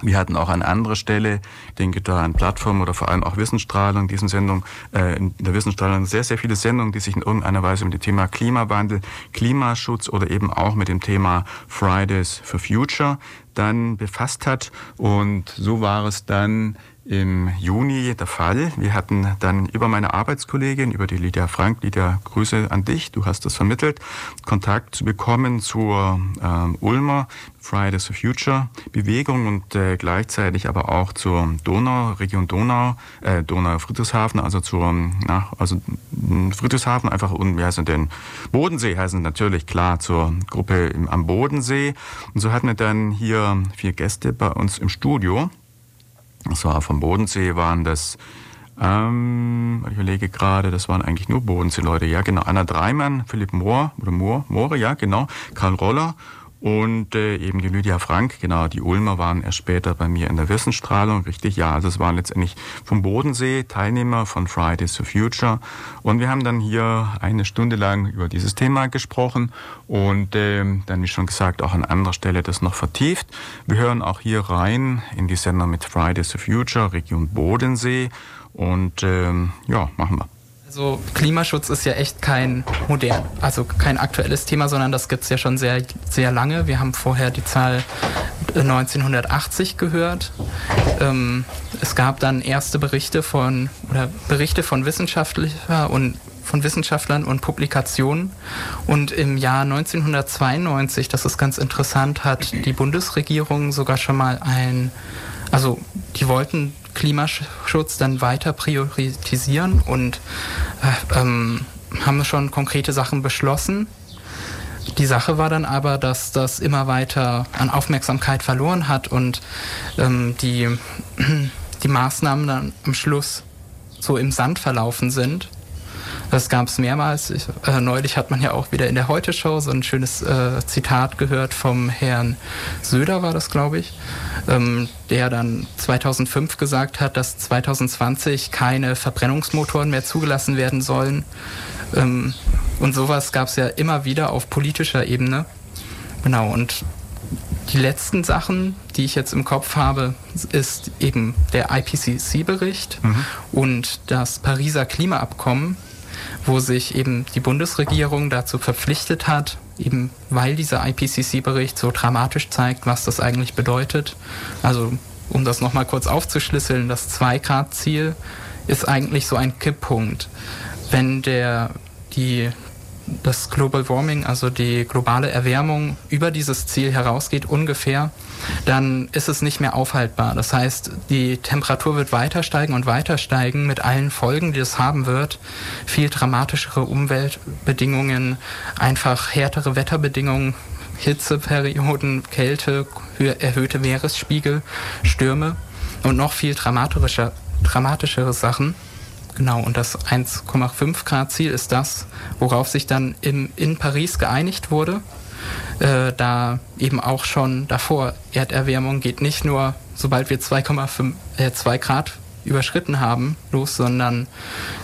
Wir hatten auch an anderer Stelle, denke da an Plattformen oder vor allem auch Wissensstrahlung, diesen Sendung, äh, in der Wissensstrahlung sehr, sehr viele Sendungen, die sich in irgendeiner Weise mit dem Thema Klimawandel, Klimaschutz oder eben auch mit dem Thema Fridays for Future dann befasst hat. Und so war es dann im Juni der Fall. Wir hatten dann über meine Arbeitskollegin, über die Lydia Frank, Lydia, Grüße an dich, du hast das vermittelt, Kontakt zu bekommen zur ähm, Ulmer Fridays for Future Bewegung und äh, gleichzeitig aber auch zur Donau, Region Donau, äh, Donau-Friedrichshafen, also zur, na, also hm, Friedrichshafen einfach und wie heißt denn Bodensee heißen natürlich klar zur Gruppe im, am Bodensee. Und so hatten wir dann hier vier Gäste bei uns im Studio. Das war vom Bodensee, waren das, ähm, ich überlege gerade, das waren eigentlich nur Bodensee-Leute. Ja, genau. Anna Dreimann, Philipp Mohr, oder Mohr, Moore, ja, genau. Karl Roller Und äh, eben die Lydia Frank, genau, die Ulmer waren erst später bei mir in der Wissensstrahlung, richtig, ja, also es waren letztendlich vom Bodensee Teilnehmer von Fridays for Future. Und wir haben dann hier eine Stunde lang über dieses Thema gesprochen und äh, dann, wie schon gesagt, auch an anderer Stelle das noch vertieft. Wir hören auch hier rein in die Sender mit Fridays for Future, Region Bodensee. Und ähm, ja, machen wir. Also Klimaschutz ist ja echt kein modern, also kein aktuelles Thema, sondern das gibt es ja schon sehr, sehr lange. Wir haben vorher die Zahl 1980 gehört. Ähm, es gab dann erste Berichte von oder Berichte von Wissenschaftler und von Wissenschaftlern und Publikationen. Und im Jahr 1992, das ist ganz interessant, hat die Bundesregierung sogar schon mal ein, also die wollten Klimaschutz dann weiter priorisieren und äh, ähm, haben schon konkrete Sachen beschlossen. Die Sache war dann aber, dass das immer weiter an Aufmerksamkeit verloren hat und ähm, die, <clears throat> die Maßnahmen dann am Schluss so im Sand verlaufen sind. Das gab es mehrmals. Ich, äh, neulich hat man ja auch wieder in der Heute-Show so ein schönes äh, Zitat gehört vom Herrn Söder, war das, glaube ich, ähm, der dann 2005 gesagt hat, dass 2020 keine Verbrennungsmotoren mehr zugelassen werden sollen. Ähm, und sowas gab es ja immer wieder auf politischer Ebene. Genau, und die letzten Sachen, die ich jetzt im Kopf habe, ist eben der IPCC-Bericht mhm. und das Pariser Klimaabkommen, wo sich eben die Bundesregierung dazu verpflichtet hat, eben weil dieser IPCC-Bericht so dramatisch zeigt, was das eigentlich bedeutet. Also um das nochmal kurz aufzuschlüsseln, das 2-Grad-Ziel ist eigentlich so ein Kipppunkt. Wenn der, die das Global Warming, also die globale Erwärmung über dieses Ziel herausgeht ungefähr, dann ist es nicht mehr aufhaltbar. Das heißt, die Temperatur wird weiter steigen und weiter steigen mit allen Folgen, die es haben wird. Viel dramatischere Umweltbedingungen, einfach härtere Wetterbedingungen, Hitzeperioden, Kälte, erhöhte Meeresspiegel, Stürme und noch viel dramatischer, dramatischere Sachen. Genau, und das 1,5 Grad Ziel ist das, worauf sich dann im, in Paris geeinigt wurde. Äh, da eben auch schon davor Erderwärmung geht nicht nur, sobald wir 2,5 äh, 2 Grad überschritten haben, los, sondern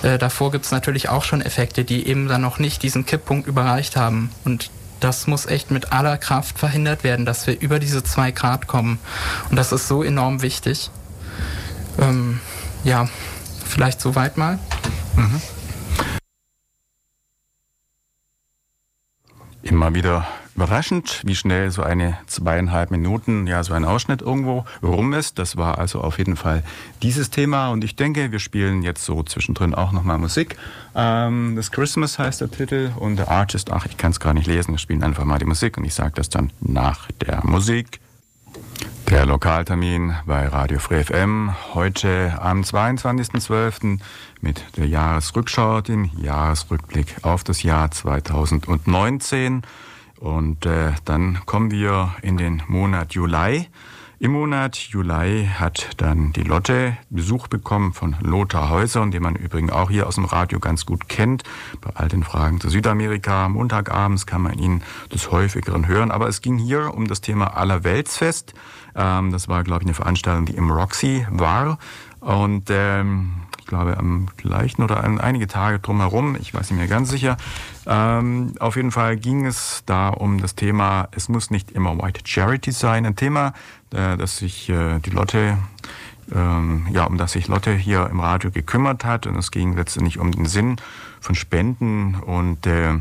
äh, davor gibt es natürlich auch schon Effekte, die eben dann noch nicht diesen Kipppunkt überreicht haben. Und das muss echt mit aller Kraft verhindert werden, dass wir über diese 2 Grad kommen. Und das ist so enorm wichtig. Ähm, ja, Vielleicht soweit mal. Mhm. Immer wieder überraschend, wie schnell so eine zweieinhalb Minuten, ja, so ein Ausschnitt irgendwo rum ist. Das war also auf jeden Fall dieses Thema. Und ich denke, wir spielen jetzt so zwischendrin auch nochmal Musik. Ähm, das Christmas heißt der Titel und der Artist, ach, ich kann es gar nicht lesen. Wir spielen einfach mal die Musik und ich sage das dann nach der Musik. Der Lokaltermin bei Radio Free FM heute am 22.12. mit der Jahresrückschau, dem Jahresrückblick auf das Jahr 2019. Und äh, dann kommen wir in den Monat Juli. Im Monat Juli hat dann die Lotte Besuch bekommen von Lothar Häuser, den man übrigens auch hier aus dem Radio ganz gut kennt. Bei all den Fragen zu Südamerika, Montagabends kann man ihn des häufigeren hören. Aber es ging hier um das Thema Allerweltsfest. Ähm, das war, glaube ich, eine Veranstaltung, die im Roxy war. Und ähm, glaube, am gleichen oder an einige Tage drumherum, ich weiß nicht mehr ganz sicher. Ähm, auf jeden Fall ging es da um das Thema, es muss nicht immer White Charity sein. Ein Thema, äh, das sich äh, die Lotte ähm, ja, um das sich Lotte hier im Radio gekümmert hat. Und es ging letztendlich um den Sinn von Spenden und äh,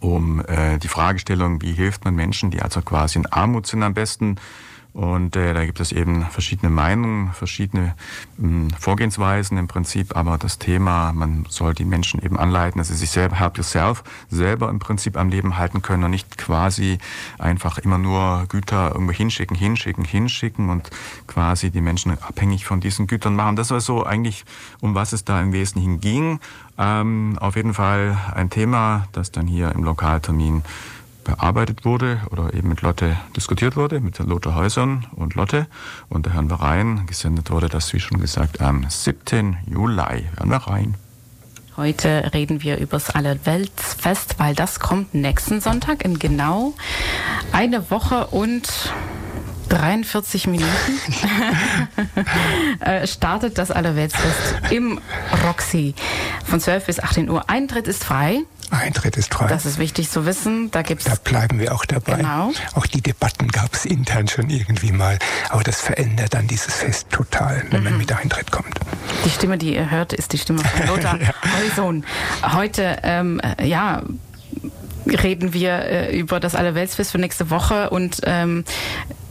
um äh, die Fragestellung, wie hilft man Menschen, die also quasi in Armut sind am besten. Und äh, da gibt es eben verschiedene Meinungen, verschiedene ähm, Vorgehensweisen im Prinzip. Aber das Thema, man soll die Menschen eben anleiten, dass sie sich selber, help yourself, selber im Prinzip am Leben halten können und nicht quasi einfach immer nur Güter irgendwo hinschicken, hinschicken, hinschicken und quasi die Menschen abhängig von diesen Gütern machen. Das war so eigentlich, um was es da im Wesentlichen ging. Ähm, auf jeden Fall ein Thema, das dann hier im Lokaltermin bearbeitet wurde oder eben mit Lotte diskutiert wurde, mit Lothar Häusern und Lotte. Und da hören wir rein. Gesendet wurde das, wie schon gesagt, am 7. Juli. Hören wir rein. Heute reden wir über das Allerweltsfest, weil das kommt nächsten Sonntag in genau eine Woche und 43 Minuten <laughs> äh, startet das Allerweltsfest im Roxy von 12 bis 18 Uhr. Eintritt ist frei. Eintritt ist frei. Das ist wichtig zu wissen. Da gibt's Da bleiben wir auch dabei. Genau. Auch die Debatten gab es intern schon irgendwie mal. Aber das verändert dann dieses Fest total, wenn Mhm. man mit Eintritt kommt. Die Stimme, die ihr hört, ist die Stimme von <laughs> Lothar Heusohn. Heute, ähm, äh, ja, reden wir äh, über das Allerweltsfest für nächste Woche und ähm,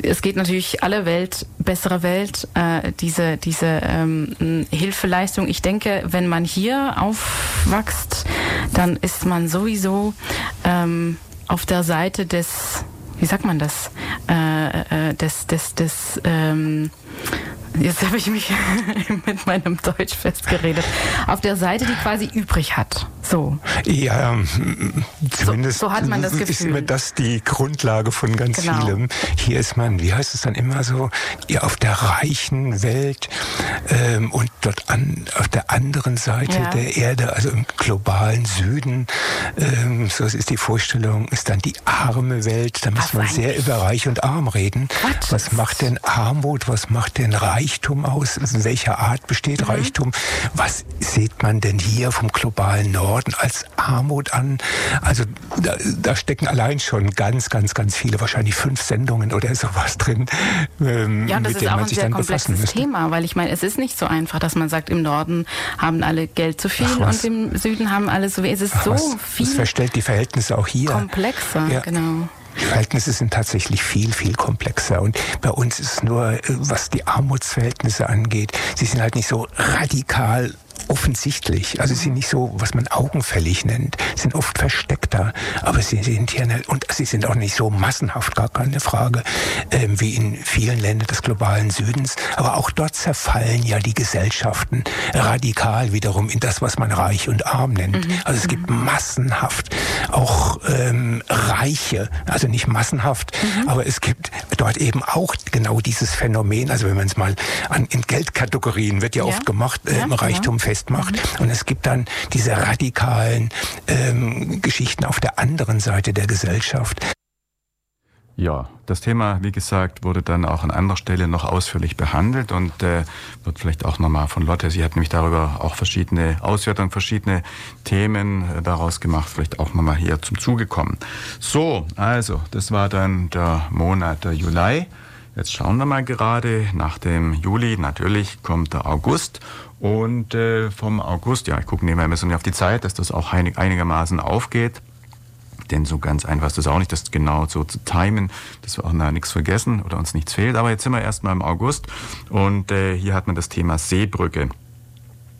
es geht natürlich alle Welt, bessere Welt, äh, diese, diese ähm, Hilfeleistung. Ich denke, wenn man hier aufwächst, dann ist man sowieso ähm, auf der Seite des, wie sagt man das, äh, äh, des, des, des, ähm, Jetzt habe ich mich <laughs> mit meinem Deutsch festgeredet. Auf der Seite, die quasi übrig hat. So. Ja, ähm, zumindest so hat man das ist Gefühl. mir das die Grundlage von ganz Genau. vielem. Hier ist man, wie heißt es dann immer so, ja, auf der reichen Welt ähm, und dort an, auf der anderen Seite Ja. der Erde, also im globalen Süden, ähm, so ist die Vorstellung, ist dann die arme Welt. Da muss man sehr über Reich und Arm reden. Was macht denn Armut, was macht denn Reichtum aus? In welcher Art besteht Mhm. Reichtum? Was sieht man denn hier vom globalen Norden als Armut an? Also da, da stecken allein schon ganz, ganz, ganz viele, wahrscheinlich fünf Sendungen oder sowas drin, ähm, Ja, und das mit ist denen auch man ein sich sehr dann befassen komplexes müsste. Thema, weil ich meine, es ist nicht so einfach, dass man sagt, im Norden haben alle Geld zu viel und im Süden haben alle so. Es ist Ach, so was, viel Das verstellt die Verhältnisse auch hier. komplexer, Ja. genau. Die Verhältnisse sind tatsächlich viel, viel komplexer. Und bei uns ist es nur, äh, was die Armutsverhältnisse angeht, sie sind halt nicht so radikal offensichtlich. Also sie sind nicht so, was man augenfällig nennt, sind oft versteckter, aber sie sind hier nicht, und sie sind auch nicht so massenhaft, gar keine Frage, ähm, wie in vielen Ländern des globalen Südens. Aber auch dort zerfallen ja die Gesellschaften radikal wiederum in das, was man reich und arm nennt. Also es gibt massenhaft auch ähm, Reiche, also nicht massenhaft, aber es gibt dort eben auch genau dieses Phänomen, also wenn man es mal an, in Geldkategorien wird ja, Ja. oft gemacht, Ja, ähm, genau. Reichtum festmacht. Und es gibt dann diese radikalen ähm, Geschichten auf der anderen Seite der Gesellschaft. Ja, das Thema, wie gesagt, wurde dann auch an anderer Stelle noch ausführlich behandelt und äh, wird vielleicht auch nochmal von Lotte, sie hat nämlich darüber auch verschiedene Auswertungen, verschiedene Themen äh, daraus gemacht, vielleicht auch nochmal hier zum Zuge kommen. So, also, das war dann der Monat der Juli. Jetzt schauen wir mal gerade, nach dem Juli natürlich kommt der August und äh, vom August, ja, ich gucke nebenbei ein bisschen auf die Zeit, dass das auch einig, einigermaßen aufgeht. Denn so ganz einfach ist das auch nicht, das genau so zu timen, dass wir auch na, nichts vergessen oder uns nichts fehlt. Aber jetzt sind wir erstmal im August und äh, hier hat man das Thema Seebrücke.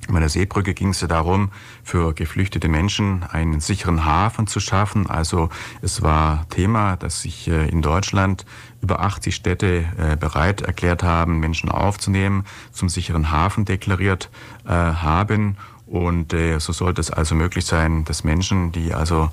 Bei der Seebrücke ging es ja darum, für geflüchtete Menschen einen sicheren Hafen zu schaffen. Also es war Thema, dass sich äh, in Deutschland über 80 Städte äh, bereit erklärt haben, Menschen aufzunehmen, zum sicheren Hafen deklariert äh, haben. Und so sollte es also möglich sein, dass Menschen, die also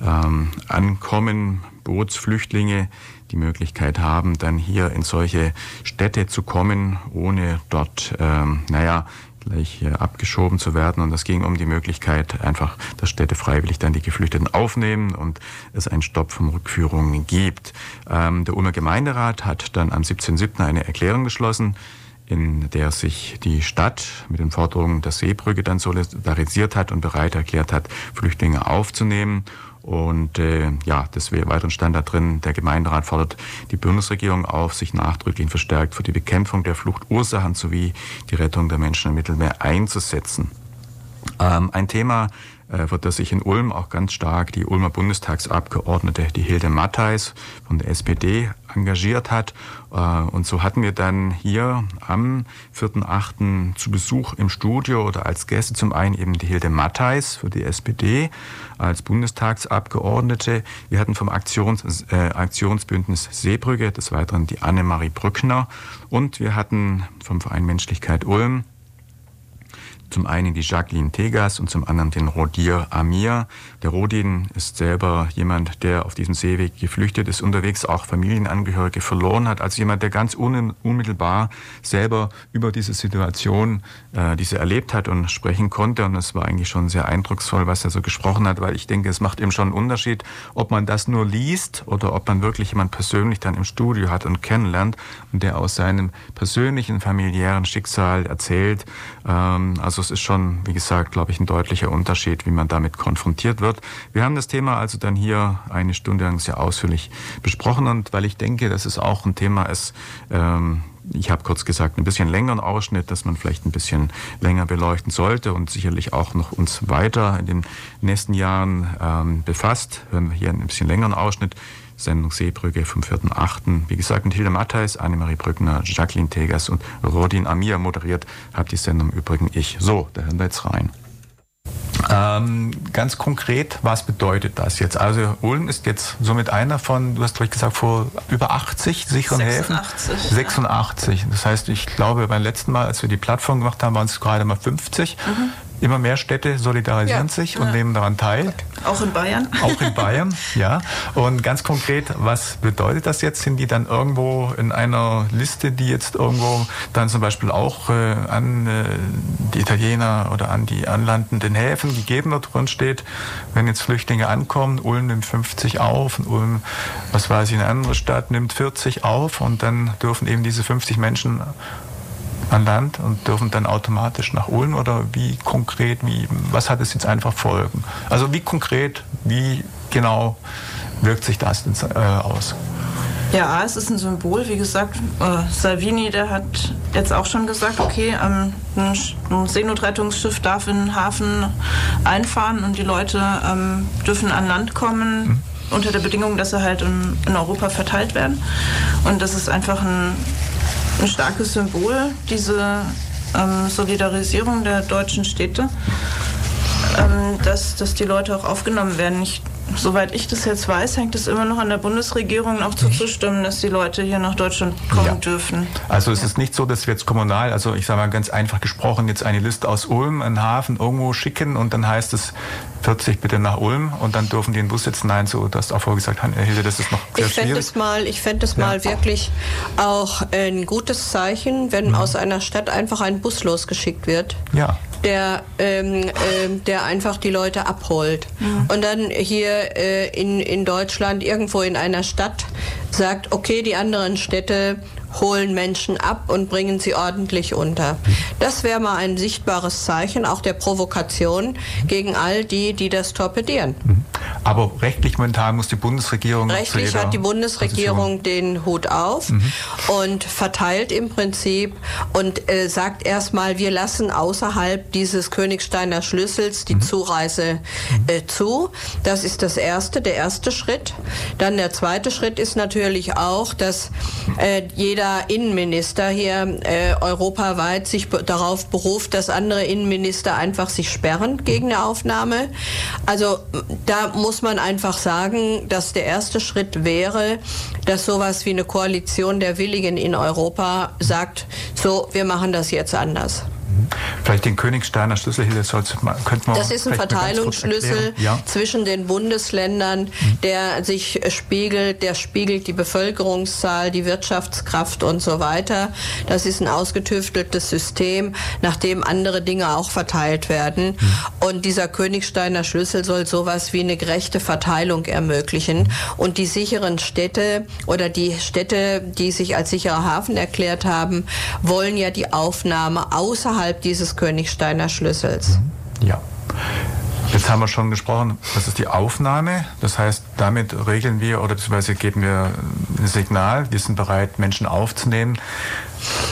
ähm, ankommen, Bootsflüchtlinge, die Möglichkeit haben, dann hier in solche Städte zu kommen, ohne dort, ähm, naja, gleich äh, abgeschoben zu werden. Und es ging um die Möglichkeit, einfach, dass Städte freiwillig dann die Geflüchteten aufnehmen und es einen Stopp von Rückführungen gibt. Ähm, der Ulmer Gemeinderat hat dann am 17.07. eine Erklärung beschlossen, in der sich die Stadt mit den Forderungen der Seebrücke dann solidarisiert hat und bereit erklärt hat, Flüchtlinge aufzunehmen. Und äh, ja, des weiteren stand da drin, der Gemeinderat fordert die Bundesregierung auf, sich nachdrücklich verstärkt für die Bekämpfung der Fluchtursachen sowie die Rettung der Menschen im Mittelmeer einzusetzen. Ähm, ein Thema, äh, für das sich in Ulm auch ganz stark die Ulmer Bundestagsabgeordnete, die Hilde Mattheis von der SPD, engagiert hat. Äh, und so hatten wir dann hier am 4.8. zu Besuch im Studio oder als Gäste zum einen eben die Hilde Mattheis für die SPD als Bundestagsabgeordnete. Wir hatten vom Aktions, äh, Aktionsbündnis Seebrücke des Weiteren die Annemarie Brückner und wir hatten vom Verein Menschlichkeit Ulm Zum einen die Jacqueline Tegas und zum anderen den Rodir Amir. Der Rodin ist selber jemand, der auf diesem Seeweg geflüchtet ist, unterwegs auch Familienangehörige verloren hat. Also jemand, der ganz unmittelbar selber über diese Situation, äh, diese erlebt hat und sprechen konnte. Und es war eigentlich schon sehr eindrucksvoll, was er so gesprochen hat, weil ich denke, es macht eben schon einen Unterschied, ob man das nur liest oder ob man wirklich jemand persönlich dann im Studio hat und kennenlernt und der aus seinem persönlichen familiären Schicksal erzählt. Ähm, also es ist schon, wie gesagt, glaube ich, ein deutlicher Unterschied, wie man damit konfrontiert wird. Wir haben das Thema also dann hier eine Stunde lang sehr ausführlich besprochen und weil ich denke, dass es auch ein Thema ist, ähm, ich habe kurz gesagt, ein bisschen längeren Ausschnitt, dass man vielleicht ein bisschen länger beleuchten sollte und sicherlich auch noch uns weiter in den nächsten Jahren ähm, befasst. Hören wir hier einen bisschen längeren Ausschnitt. Sendung Seebrücke vom 4.8. Wie gesagt, mit Hilde Mattheis, Annemarie Brückner, Jacqueline Tegers und Rodin Amir moderiert, hat die Sendung übrigens ich. So, da hören wir jetzt rein. Ähm, ganz konkret, was bedeutet das jetzt? Also Ulm ist jetzt somit einer von, du hast glaube gesagt, vor über 80 sicheren 86, Häfen. 86. Ja. Das heißt, ich glaube, beim letzten Mal, als wir die Plattform gemacht haben, waren es gerade mal 50. Mhm. Immer mehr Städte solidarisieren ja. sich und ja. nehmen daran teil. Auch in Bayern. Auch in Bayern, <laughs> ja. Und ganz konkret, was bedeutet das jetzt? Sind die dann irgendwo in einer Liste, die jetzt irgendwo dann zum Beispiel auch äh, an äh, die Italiener oder an die anlandenden Häfen gegeben wird, drin steht, wenn jetzt Flüchtlinge ankommen, Ulm nimmt 50 auf und Ulm, was weiß ich, eine andere Stadt nimmt 40 auf und dann dürfen eben diese 50 Menschen an Land und dürfen dann automatisch nach Ulm oder wie konkret, wie, was hat es jetzt einfach Folgen? Also wie konkret, wie genau wirkt sich das äh, aus? Ja, es ist ein Symbol. Wie gesagt, äh, Salvini, der hat jetzt auch schon gesagt, okay, ähm, ein, ein Seenotrettungsschiff darf in den Hafen einfahren und die Leute ähm, dürfen an Land kommen. Mhm unter der Bedingung, dass sie halt in, in, Europa verteilt werden. Und das ist einfach ein, ein starkes Symbol, diese ähm, Solidarisierung der deutschen Städte, ähm, dass, dass die Leute auch aufgenommen werden. Ich, soweit ich das jetzt weiß, hängt es immer noch an der Bundesregierung auch zuzustimmen, dass die Leute hier nach Deutschland kommen ja. dürfen. Also es ist nicht so, dass wir jetzt kommunal, also ich sage mal ganz einfach gesprochen, jetzt eine Liste aus Ulm, einen Hafen irgendwo schicken und dann heißt es, 40 bitte nach Ulm und dann dürfen die in den Bus sitzen. Nein, so, du hast auch vorgesagt, Herr Hilde, das ist noch sehr ich schwierig. Es mal, ich fände es ja. mal wirklich auch ein gutes Zeichen, wenn mhm. aus einer Stadt einfach ein Bus losgeschickt wird. Ja der, ähm, äh, der einfach die Leute abholt. Mhm. Und dann hier äh, in, in Deutschland irgendwo in einer Stadt sagt, okay, die anderen Städte holen Menschen ab und bringen sie ordentlich unter. Das wäre mal ein sichtbares Zeichen auch der Provokation gegen all die, die das torpedieren. Aber rechtlich momentan muss die Bundesregierung. Rechtlich hat die Bundesregierung Position. den Hut auf mhm. und verteilt im Prinzip und äh, sagt erstmal, wir lassen außerhalb dieses Königsteiner Schlüssels die mhm. Zureise äh, zu. Das ist das erste, der erste Schritt. Dann der zweite Schritt ist natürlich auch, dass äh, jeder jeder Innenminister hier äh, europaweit sich darauf beruft, dass andere Innenminister einfach sich sperren gegen eine Aufnahme. Also da muss man einfach sagen, dass der erste Schritt wäre, dass sowas wie eine Koalition der Willigen in Europa sagt, so, wir machen das jetzt anders. Vielleicht den Königsteiner Schlüssel hier könnte man Das ist ein Verteilungsschlüssel ja. zwischen den Bundesländern, mhm. der sich spiegelt, der spiegelt die Bevölkerungszahl, die Wirtschaftskraft und so weiter. Das ist ein ausgetüfteltes System, nach dem andere Dinge auch verteilt werden. Mhm. Und dieser Königsteiner Schlüssel soll sowas wie eine gerechte Verteilung ermöglichen. Und die sicheren Städte oder die Städte, die sich als sicherer Hafen erklärt haben, wollen ja die Aufnahme außerhalb dieses Königsteiner Schlüssels. Ja. Jetzt haben wir schon gesprochen, das ist die Aufnahme. Das heißt, damit regeln wir oder beziehungsweise geben wir ein Signal, wir sind bereit, Menschen aufzunehmen.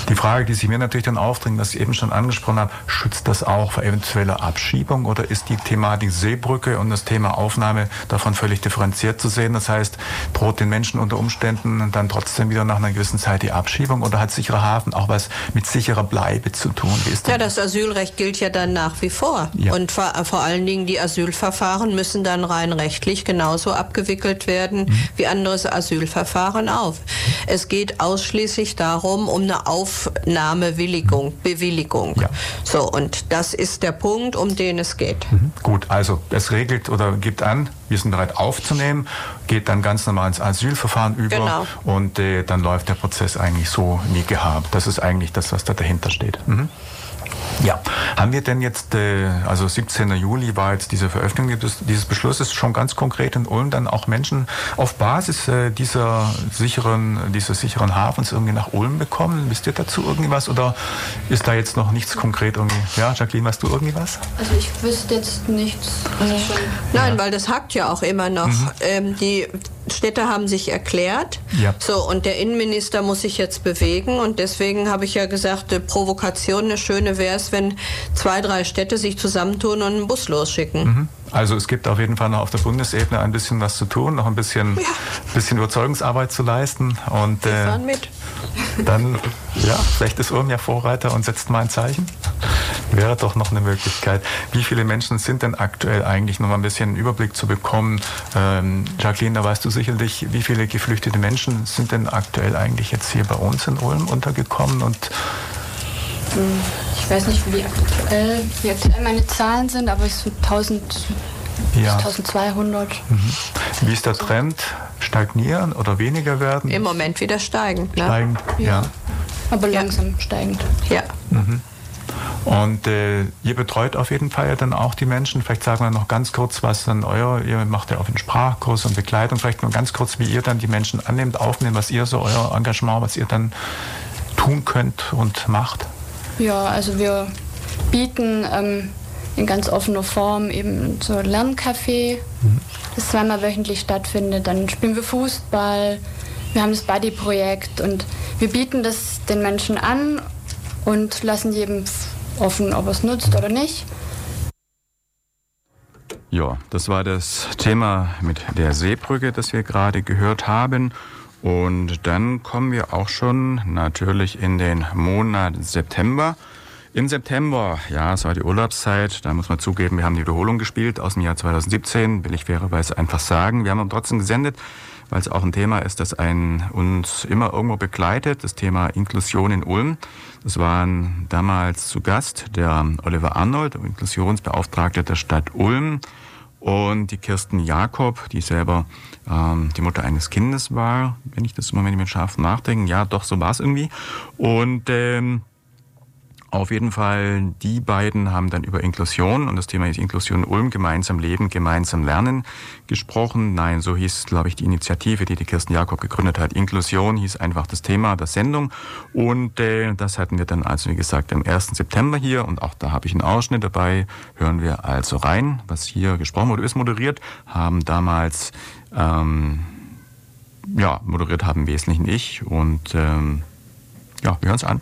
Die Frage, die sich mir natürlich dann aufdringt, was ich eben schon angesprochen habe, schützt das auch vor eventueller Abschiebung oder ist die Thematik Seebrücke und das Thema Aufnahme davon völlig differenziert zu sehen? Das heißt, droht den Menschen unter Umständen dann trotzdem wieder nach einer gewissen Zeit die Abschiebung oder hat sicherer Hafen auch was mit sicherer Bleibe zu tun? ja, das Asylrecht gilt ja dann nach wie vor. Ja. Und vor, vor, allen Dingen die Asylverfahren müssen dann rein rechtlich genauso abgewickelt werden mhm. wie andere Asylverfahren auf. Es geht ausschließlich darum, um eine eine Aufnahmewilligung, Bewilligung. Ja. So, und das ist der Punkt, um den es geht. Mhm. Gut, also es regelt oder gibt an, wir sind bereit aufzunehmen, geht dann ganz normal ins Asylverfahren über genau. und äh, dann läuft der Prozess eigentlich so wie gehabt. Das ist eigentlich das, was da dahinter steht. Mhm. Ja, haben wir denn jetzt, äh, also 17. Juli war jetzt diese Veröffentlichung dieses Beschlusses schon ganz konkret in Ulm dann auch Menschen auf Basis äh, dieser sicheren, dieses sicheren Hafens irgendwie nach Ulm bekommen? Wisst ihr dazu irgendwas oder ist da jetzt noch nichts konkret irgendwie? Ja, Jacqueline, weißt du irgendwie was? Also ich wüsste jetzt nichts. Also Nein, weil das hackt ja auch immer noch. Mhm. Ähm, die Städte haben sich erklärt. Ja. So, und der Innenminister muss sich jetzt bewegen. Und deswegen habe ich ja gesagt, eine Provokation, eine schöne wäre es, wenn zwei, drei Städte sich zusammentun und einen Bus losschicken. Mhm. Also es gibt auf jeden Fall noch auf der Bundesebene ein bisschen was zu tun, noch ein bisschen, ja. bisschen Überzeugungsarbeit zu leisten. Und, Wir fahren äh, mit. Dann, ja, vielleicht ist Ulm ja Vorreiter und setzt mal ein Zeichen. Wäre doch noch eine Möglichkeit. Wie viele Menschen sind denn aktuell eigentlich, noch mal ein bisschen einen Überblick zu bekommen? Ähm, Jacqueline, da weißt du sicherlich, wie viele geflüchtete Menschen sind denn aktuell eigentlich jetzt hier bei uns in Ulm untergekommen und ich weiß nicht, wie aktuell, wie aktuell meine Zahlen sind, aber es sind 1000 ja. 1200. Mhm. Wie ist der Trend? Stagnieren oder weniger werden? Im Moment wieder steigend. Ne? Steigend, ja. ja. Aber langsam steigend. Ja. Mhm. Und äh, ihr betreut auf jeden Fall ja dann auch die Menschen. Vielleicht sagen wir noch ganz kurz, was dann euer, ihr macht ja auch einen Sprachkurs und Begleitung. Vielleicht nur ganz kurz, wie ihr dann die Menschen annehmt, aufnehmt, was ihr so euer Engagement, was ihr dann tun könnt und macht. Ja, also wir bieten ähm, in ganz offener Form eben so Lerncafé, mhm. das zweimal wöchentlich stattfindet. Dann spielen wir Fußball, wir haben das Buddy-Projekt und wir bieten das den Menschen an und lassen jedem offen, ob er es nutzt oder nicht. Ja, das war das Thema mit der Seebrücke, das wir gerade gehört haben. Und dann kommen wir auch schon natürlich in den Monat September. Im September, ja, es war die Urlaubszeit, da muss man zugeben, wir haben die Wiederholung gespielt aus dem Jahr 2017, will ich fairerweise einfach sagen. Wir haben aber trotzdem gesendet, weil es auch ein Thema ist, das einen uns immer irgendwo begleitet, das Thema Inklusion in Ulm. Das waren damals zu Gast der Oliver Arnold, Inklusionsbeauftragte der Stadt Ulm, und die Kirsten Jakob, die selber ähm, die Mutter eines Kindes war, wenn ich das im Moment mit scharf nachdenken. Ja, doch, so war es irgendwie. Und ähm, auf jeden Fall, die beiden haben dann über Inklusion und das Thema ist Inklusion Ulm, gemeinsam leben, gemeinsam lernen gesprochen. Nein, so hieß, glaube ich, die Initiative, die die Kirsten Jakob gegründet hat. Inklusion hieß einfach das Thema der Sendung und äh, das hatten wir dann also, wie gesagt, am 1. September hier und auch da habe ich einen Ausschnitt dabei. Hören wir also rein, was hier gesprochen wurde, ist moderiert, haben damals, ähm, ja, moderiert haben im Wesentlichen ich und ähm, ja, wir hören es an.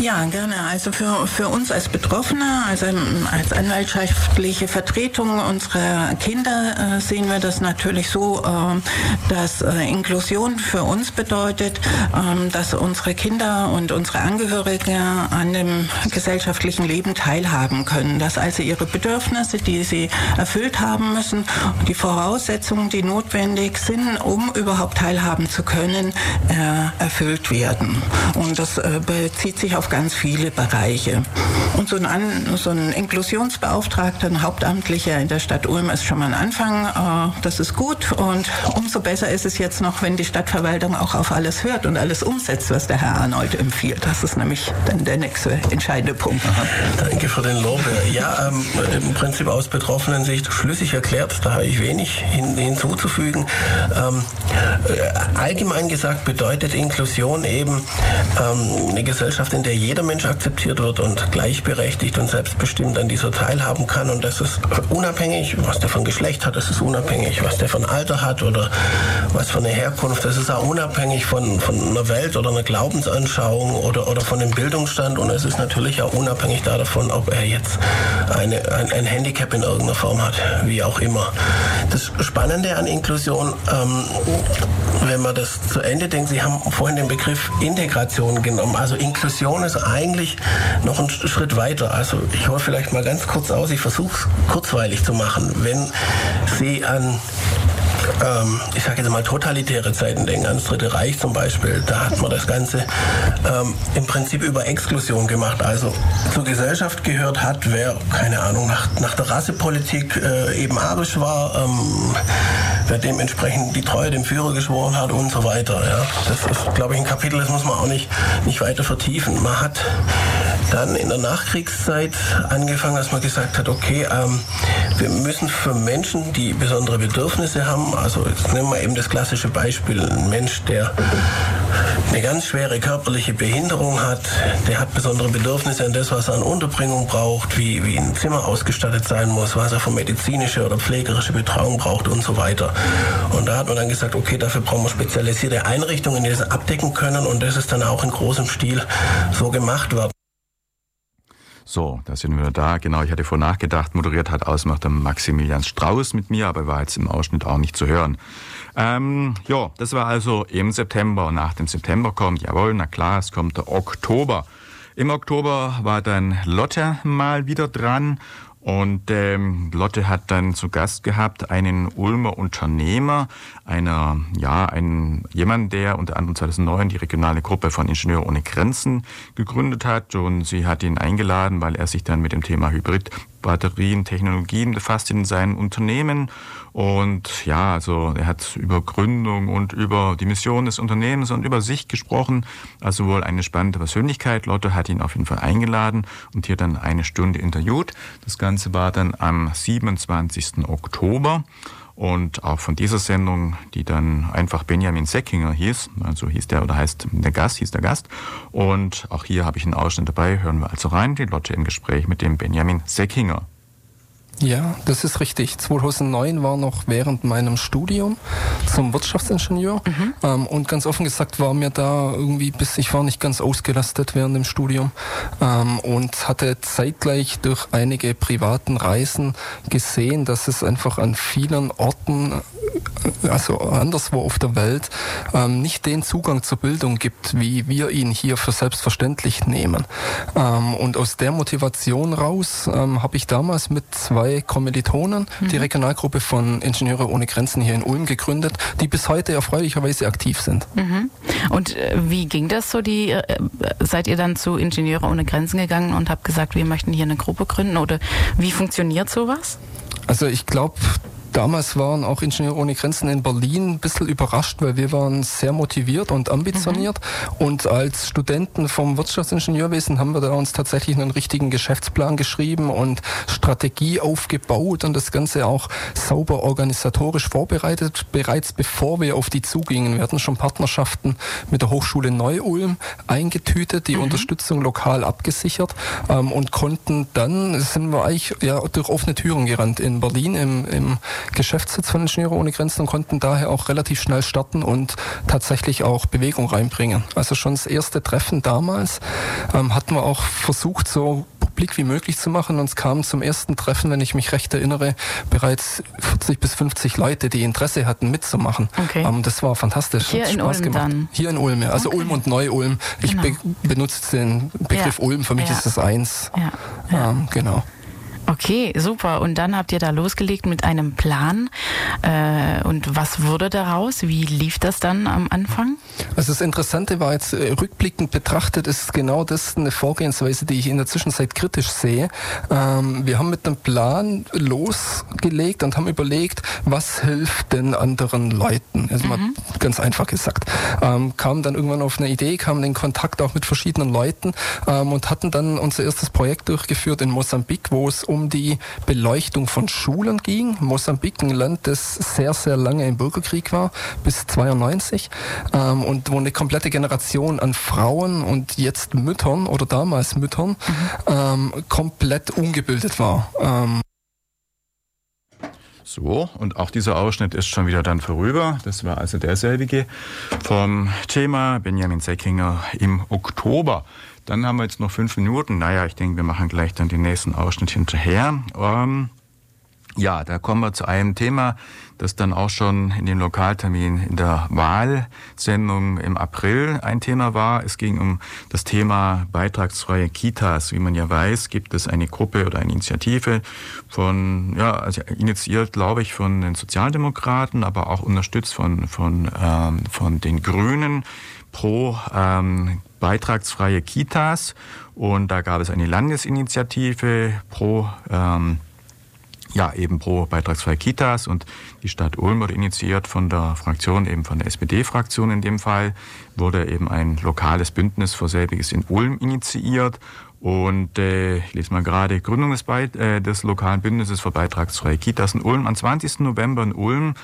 Ja, gerne. Also für, für uns als Betroffene, also als anwaltschaftliche Vertretung unserer Kinder äh, sehen wir das natürlich so, äh, dass äh, Inklusion für uns bedeutet, ähm, dass unsere Kinder und unsere Angehörige an dem gesellschaftlichen Leben teilhaben können, dass also ihre Bedürfnisse, die sie erfüllt haben müssen, die Voraussetzungen, die notwendig sind, um überhaupt teilhaben zu können, äh, erfüllt werden. Und das bezieht sich auf ganz viele Bereiche. Und so ein, so ein Inklusionsbeauftragter, ein Hauptamtlicher in der Stadt Ulm ist schon mal ein Anfang. Äh, das ist gut und umso besser ist es jetzt noch, wenn die Stadtverwaltung auch auf alles hört und alles umsetzt, was der Herr Arnold empfiehlt. Das ist nämlich dann der nächste entscheidende Punkt. Aha. Danke für den Lob. Ja, ähm, im Prinzip aus betroffenen Sicht schlüssig erklärt, da habe ich wenig hin, hinzuzufügen. Ähm, äh, allgemein gesagt bedeutet Inklusion eben ähm, eine Gesellschaft, in der jeder Mensch akzeptiert wird und gleichberechtigt und selbstbestimmt an dieser teilhaben kann. Und das ist unabhängig, was der von Geschlecht hat, das ist unabhängig, was der von Alter hat oder was für eine Herkunft. Das ist auch unabhängig von, von einer Welt oder einer Glaubensanschauung oder, oder von dem Bildungsstand. Und es ist natürlich auch unabhängig davon, ob er jetzt eine, ein, ein Handicap in irgendeiner Form hat, wie auch immer. Das Spannende an Inklusion, ähm, wenn man das zu Ende denkt, Sie haben vorhin den Begriff Integration genommen genommen. Also Inklusion ist eigentlich noch ein Schritt weiter. Also ich hole vielleicht mal ganz kurz aus, ich versuche es kurzweilig zu machen. Wenn Sie an ähm, ich sage jetzt mal, totalitäre Zeiten denken, ans Dritte Reich zum Beispiel, da hat man das Ganze ähm, im Prinzip über Exklusion gemacht. Also zur Gesellschaft gehört hat, wer, keine Ahnung, nach, nach der Rassepolitik äh, eben arisch war, ähm, wer dementsprechend die Treue dem Führer geschworen hat und so weiter. Ja. Das ist, glaube ich, ein Kapitel, das muss man auch nicht, nicht weiter vertiefen. Man hat dann in der Nachkriegszeit angefangen, dass man gesagt hat, okay, ähm, wir müssen für Menschen, die besondere Bedürfnisse haben, also jetzt nehmen wir eben das klassische Beispiel, ein Mensch, der eine ganz schwere körperliche Behinderung hat, der hat besondere Bedürfnisse an das, was er an Unterbringung braucht, wie, wie ein Zimmer ausgestattet sein muss, was er für medizinische oder pflegerische Betreuung braucht und so weiter. Und da hat man dann gesagt, okay, dafür brauchen wir spezialisierte Einrichtungen, die das abdecken können und das ist dann auch in großem Stil so gemacht worden. So, da sind wir da. Genau, ich hatte vor nachgedacht, moderiert hat ausmacht Maximilian Strauß mit mir, aber war jetzt im Ausschnitt auch nicht zu hören. Ähm, ja, das war also im September. Nach dem September kommt, jawohl, na klar, es kommt der Oktober. Im Oktober war dann Lotte mal wieder dran und ähm, Lotte hat dann zu Gast gehabt einen Ulmer Unternehmer, einer, ja, ein, jemand, der unter anderem 2009 die regionale Gruppe von Ingenieur ohne Grenzen gegründet hat. Und sie hat ihn eingeladen, weil er sich dann mit dem Thema Hybridbatterien, Technologien befasst in seinem Unternehmen. Und ja, also er hat über Gründung und über die Mission des Unternehmens und über sich gesprochen. Also wohl eine spannende Persönlichkeit. Lotte hat ihn auf jeden Fall eingeladen und hier dann eine Stunde interviewt. Das Ganze war dann am 27. Oktober. Und auch von dieser Sendung, die dann einfach Benjamin Seckinger hieß, also hieß der oder heißt der Gast, hieß der Gast. Und auch hier habe ich einen Ausschnitt dabei, hören wir also rein, die Lotte im Gespräch mit dem Benjamin Seckinger. Ja, das ist richtig. 2009 war noch während meinem Studium zum Wirtschaftsingenieur mhm. ähm, und ganz offen gesagt war mir da irgendwie, bis ich war nicht ganz ausgelastet während dem Studium ähm, und hatte zeitgleich durch einige privaten Reisen gesehen, dass es einfach an vielen Orten also anderswo auf der Welt, ähm, nicht den Zugang zur Bildung gibt, wie wir ihn hier für selbstverständlich nehmen. Ähm, und aus der Motivation raus ähm, habe ich damals mit zwei Kommilitonen mhm. die Regionalgruppe von Ingenieure ohne Grenzen hier in Ulm gegründet, die bis heute erfreulicherweise aktiv sind. Mhm. Und äh, wie ging das so? Die, äh, seid ihr dann zu Ingenieure ohne Grenzen gegangen und habt gesagt, wir möchten hier eine Gruppe gründen? Oder wie funktioniert sowas? Also ich glaube, Damals waren auch Ingenieure ohne Grenzen in Berlin ein bisschen überrascht, weil wir waren sehr motiviert und ambitioniert. Mhm. Und als Studenten vom Wirtschaftsingenieurwesen haben wir da uns tatsächlich einen richtigen Geschäftsplan geschrieben und Strategie aufgebaut und das Ganze auch sauber organisatorisch vorbereitet, bereits bevor wir auf die zugingen. Wir hatten schon Partnerschaften mit der Hochschule Neu-Ulm eingetütet, die mhm. Unterstützung lokal abgesichert ähm, und konnten dann, sind wir eigentlich ja, durch offene Türen gerannt in Berlin im, im Geschäftssitz von Ingenieure ohne Grenzen und konnten daher auch relativ schnell starten und tatsächlich auch Bewegung reinbringen. Also schon das erste Treffen damals ähm, hatten wir auch versucht, so publik wie möglich zu machen und es kamen zum ersten Treffen, wenn ich mich recht erinnere, bereits 40 bis 50 Leute, die Interesse hatten mitzumachen. Okay. Ähm, das war fantastisch. Hier in Spaß Ulm gemacht. dann? Hier in Ulm, ja. also okay. Ulm und Neu-Ulm. Ich genau. be benutze den Begriff ja. Ulm, für mich ja. ist das eins. Ja. Ähm, genau. Okay, super. Und dann habt ihr da losgelegt mit einem Plan. Äh, und was wurde daraus? Wie lief das dann am Anfang? Also das Interessante war jetzt äh, rückblickend betrachtet, ist genau das eine Vorgehensweise, die ich in der Zwischenzeit kritisch sehe. Ähm, wir haben mit einem Plan losgelegt und haben überlegt, was hilft denn anderen Leuten? Also mhm. mal ganz einfach gesagt. Ähm, kamen dann irgendwann auf eine Idee, kamen in Kontakt auch mit verschiedenen Leuten ähm, und hatten dann unser erstes Projekt durchgeführt in Mosambik, wo es um um die Beleuchtung von Schulen ging. Mosambik, ein Land, das sehr, sehr lange im Bürgerkrieg war, bis 92 ähm, und wo eine komplette Generation an Frauen und jetzt Müttern oder damals Müttern mhm. ähm, komplett ungebildet war. Ähm, so, und auch dieser Ausschnitt ist schon wieder dann vorüber. Das war also derselbige vom Thema Benjamin Seckinger im Oktober. Dann haben wir jetzt noch fünf Minuten. Naja, ich denke, wir machen gleich dann den nächsten Ausschnitt hinterher. Ähm, Ja, da kommen wir zu einem Thema, das dann auch schon in dem Lokaltermin in der Wahlsendung im April ein Thema war. Es ging um das Thema beitragsfreie Kitas. Wie man ja weiß, gibt es eine Gruppe oder eine Initiative von, ja, also initiiert, glaube ich, von den Sozialdemokraten, aber auch unterstützt von, von, ähm, von den Grünen pro ähm, beitragsfreie Kitas. Und da gab es eine Landesinitiative pro ähm, ja, eben pro beitragsfreie Kitas und die Stadt Ulm wurde initiiert von der Fraktion, eben von der SPD-Fraktion in dem Fall, wurde eben ein lokales Bündnis für selbiges in Ulm initiiert und äh, ich lese mal gerade Gründung des, Beit äh, des lokalen Bündnisses für beitragsfreie Kitas in Ulm am 20. November in Ulm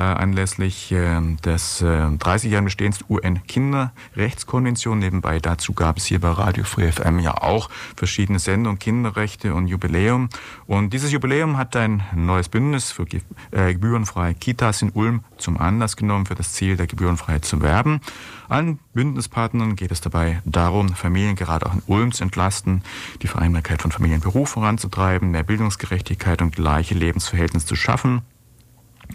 anlässlich äh, des äh, 30-jährigen Bestehens der UN-Kinderrechtskonvention. Nebenbei dazu gab es hier bei Radio Free FM ja auch verschiedene Sendungen, Kinderrechte und Jubiläum. Und dieses Jubiläum hat ein neues Bündnis für äh, gebührenfreie Kitas in Ulm zum Anlass genommen, für das Ziel der Gebührenfreiheit zu werben. Allen Bündnispartnern geht es dabei darum, Familien gerade auch in Ulm zu entlasten, die Vereinbarkeit von Familie und Beruf voranzutreiben, mehr Bildungsgerechtigkeit und gleiche Lebensverhältnisse zu schaffen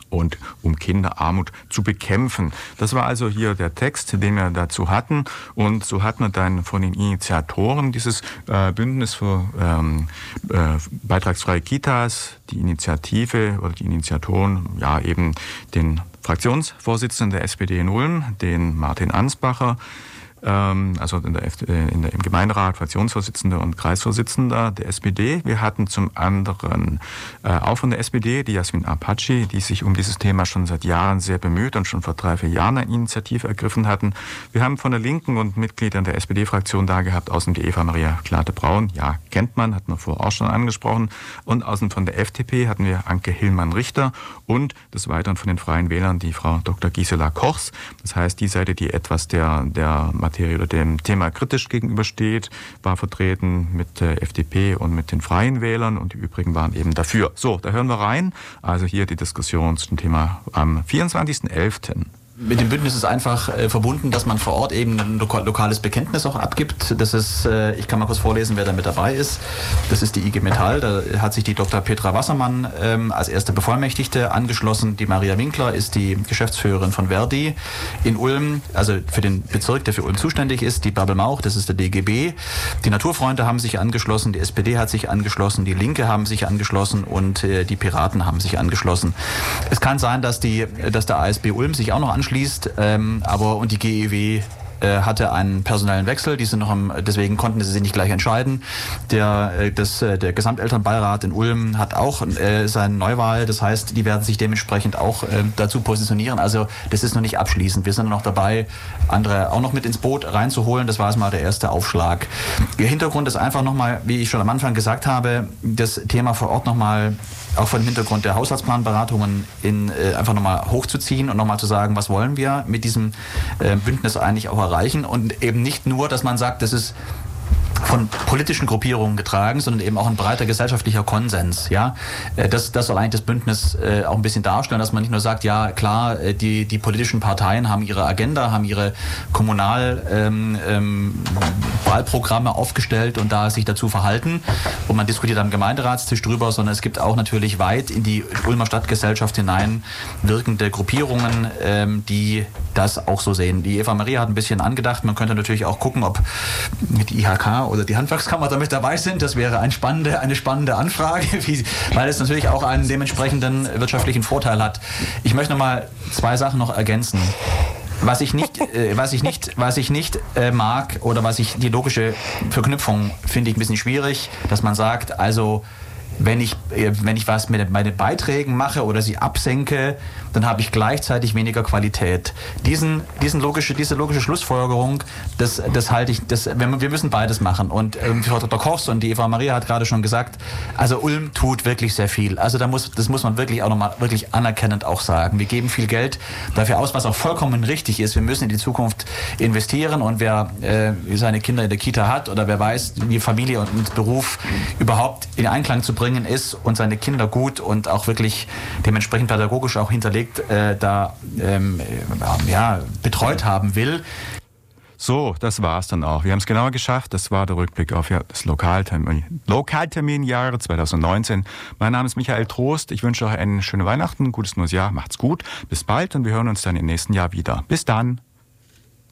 und um Kinderarmut zu bekämpfen. Das war also hier der Text, den wir dazu hatten. Und so hat man dann von den Initiatoren dieses äh, Bündnis für ähm, äh, beitragsfreie Kitas, die Initiative oder die Initiatoren, ja eben den Fraktionsvorsitzenden der SPD in Ulm, den Martin Ansbacher, also in der, äh, in der, im Gemeinderat Fraktionsvorsitzender und Kreisvorsitzender der SPD. Wir hatten zum anderen äh, auch von der SPD die Jasmin Apache, die sich um dieses Thema schon seit Jahren sehr bemüht und schon vor drei, vier Jahren eine Initiative ergriffen hatten. Wir haben von der Linken und Mitgliedern der SPD-Fraktion da gehabt, außen die Eva Maria Klate-Braun, ja, kennt man, hat man vorher auch schon angesprochen, und außen von der FDP hatten wir Anke Hillmann-Richter und des Weiteren von den Freien Wählern die Frau Dr. Gisela Kochs. Das heißt, die Seite, die etwas der, der Materie oder dem Thema kritisch gegenübersteht, war vertreten mit der FDP und mit den Freien Wählern und die übrigen waren eben dafür. So, da hören wir rein. Also hier die Diskussion zum Thema am 24.11 mit dem Bündnis ist einfach äh, verbunden, dass man vor Ort eben ein loka lokales Bekenntnis auch abgibt. Das ist, äh, ich kann mal kurz vorlesen, wer da mit dabei ist. Das ist die IG Metall. Da hat sich die Dr. Petra Wassermann ähm, als erste Bevollmächtigte angeschlossen. Die Maria Winkler ist die Geschäftsführerin von Verdi in Ulm, also für den Bezirk, der für Ulm zuständig ist. Die Babel Mauch, das ist der DGB. Die Naturfreunde haben sich angeschlossen, die SPD hat sich angeschlossen, die Linke haben sich angeschlossen und äh, die Piraten haben sich angeschlossen. Es kann sein, dass, die, dass der ASB Ulm sich auch noch anschließt anschließt. Ähm, aber und die GEW äh, hatte einen personellen Wechsel, die sind noch am, deswegen konnten sie sich nicht gleich entscheiden. Der, äh, das, äh, der Gesamtelternbeirat in Ulm hat auch äh, seine Neuwahl, das heißt, die werden sich dementsprechend auch äh, dazu positionieren. Also das ist noch nicht abschließend. Wir sind noch dabei, andere auch noch mit ins Boot reinzuholen. Das war erstmal der erste Aufschlag. Der Hintergrund ist einfach nochmal, wie ich schon am Anfang gesagt habe, das Thema vor Ort nochmal auch vor dem Hintergrund der Haushaltsplanberatungen in, äh, einfach nochmal hochzuziehen und nochmal zu sagen, was wollen wir mit diesem äh, Bündnis eigentlich auch erreichen? Und eben nicht nur, dass man sagt, das ist von politischen Gruppierungen getragen, sondern eben auch ein breiter gesellschaftlicher Konsens. Ja, äh, das, das soll eigentlich das Bündnis äh, auch ein bisschen darstellen, dass man nicht nur sagt, ja klar, äh, die, die politischen Parteien haben ihre Agenda, haben ihre Kommunalwahlprogramme ähm, ähm, aufgestellt und da sich dazu verhalten und man diskutiert am Gemeinderatstisch drüber, sondern es gibt auch natürlich weit in die Ulmer Stadtgesellschaft hinein wirkende Gruppierungen, ähm, die das auch so sehen. Die Eva Maria hat ein bisschen angedacht, man könnte natürlich auch gucken, ob die IHK oder die Handwerkskammer damit dabei sind. Das wäre ein spannende, eine spannende Anfrage, <laughs> wie, weil es natürlich auch einen dementsprechenden wirtschaftlichen Vorteil hat. Ich möchte noch mal zwei Sachen noch ergänzen. Was ich nicht, <laughs> äh, was ich nicht, was ich nicht äh, mag oder was ich die logische Verknüpfung finde ich ein bisschen schwierig, dass man sagt, also wenn ich, äh, wenn ich was mit meinen Beiträgen mache oder sie absenke, dann habe ich gleichzeitig weniger Qualität. Diesen, diesen logische, diese logische Schlussfolgerung, das, das halte ich, das, wir müssen beides machen. Und ähm, Frau Dr. Kochs und die Eva Maria hat gerade schon gesagt, also Ulm tut wirklich sehr viel. Also da muss, das muss man wirklich auch nochmal wirklich anerkennend auch sagen. Wir geben viel Geld dafür aus, was auch vollkommen richtig ist. Wir müssen in die Zukunft investieren und wer äh, seine Kinder in der Kita hat oder wer weiß, wie Familie und Beruf überhaupt in Einklang zu bringen ist und seine Kinder gut und auch wirklich dementsprechend pädagogisch auch hinterlegt äh, da ähm, äh, ja, betreut haben will, So, das war's dann auch. Wir haben es genau geschafft. Das war der Rückblick auf das Lokaltermin, Lokalterminjahre 2019. Mein Name ist Michael Trost. Ich wünsche euch einen schönen Weihnachten, gutes neues Jahr. Macht's gut. Bis bald und wir hören uns dann im nächsten Jahr wieder. Bis dann.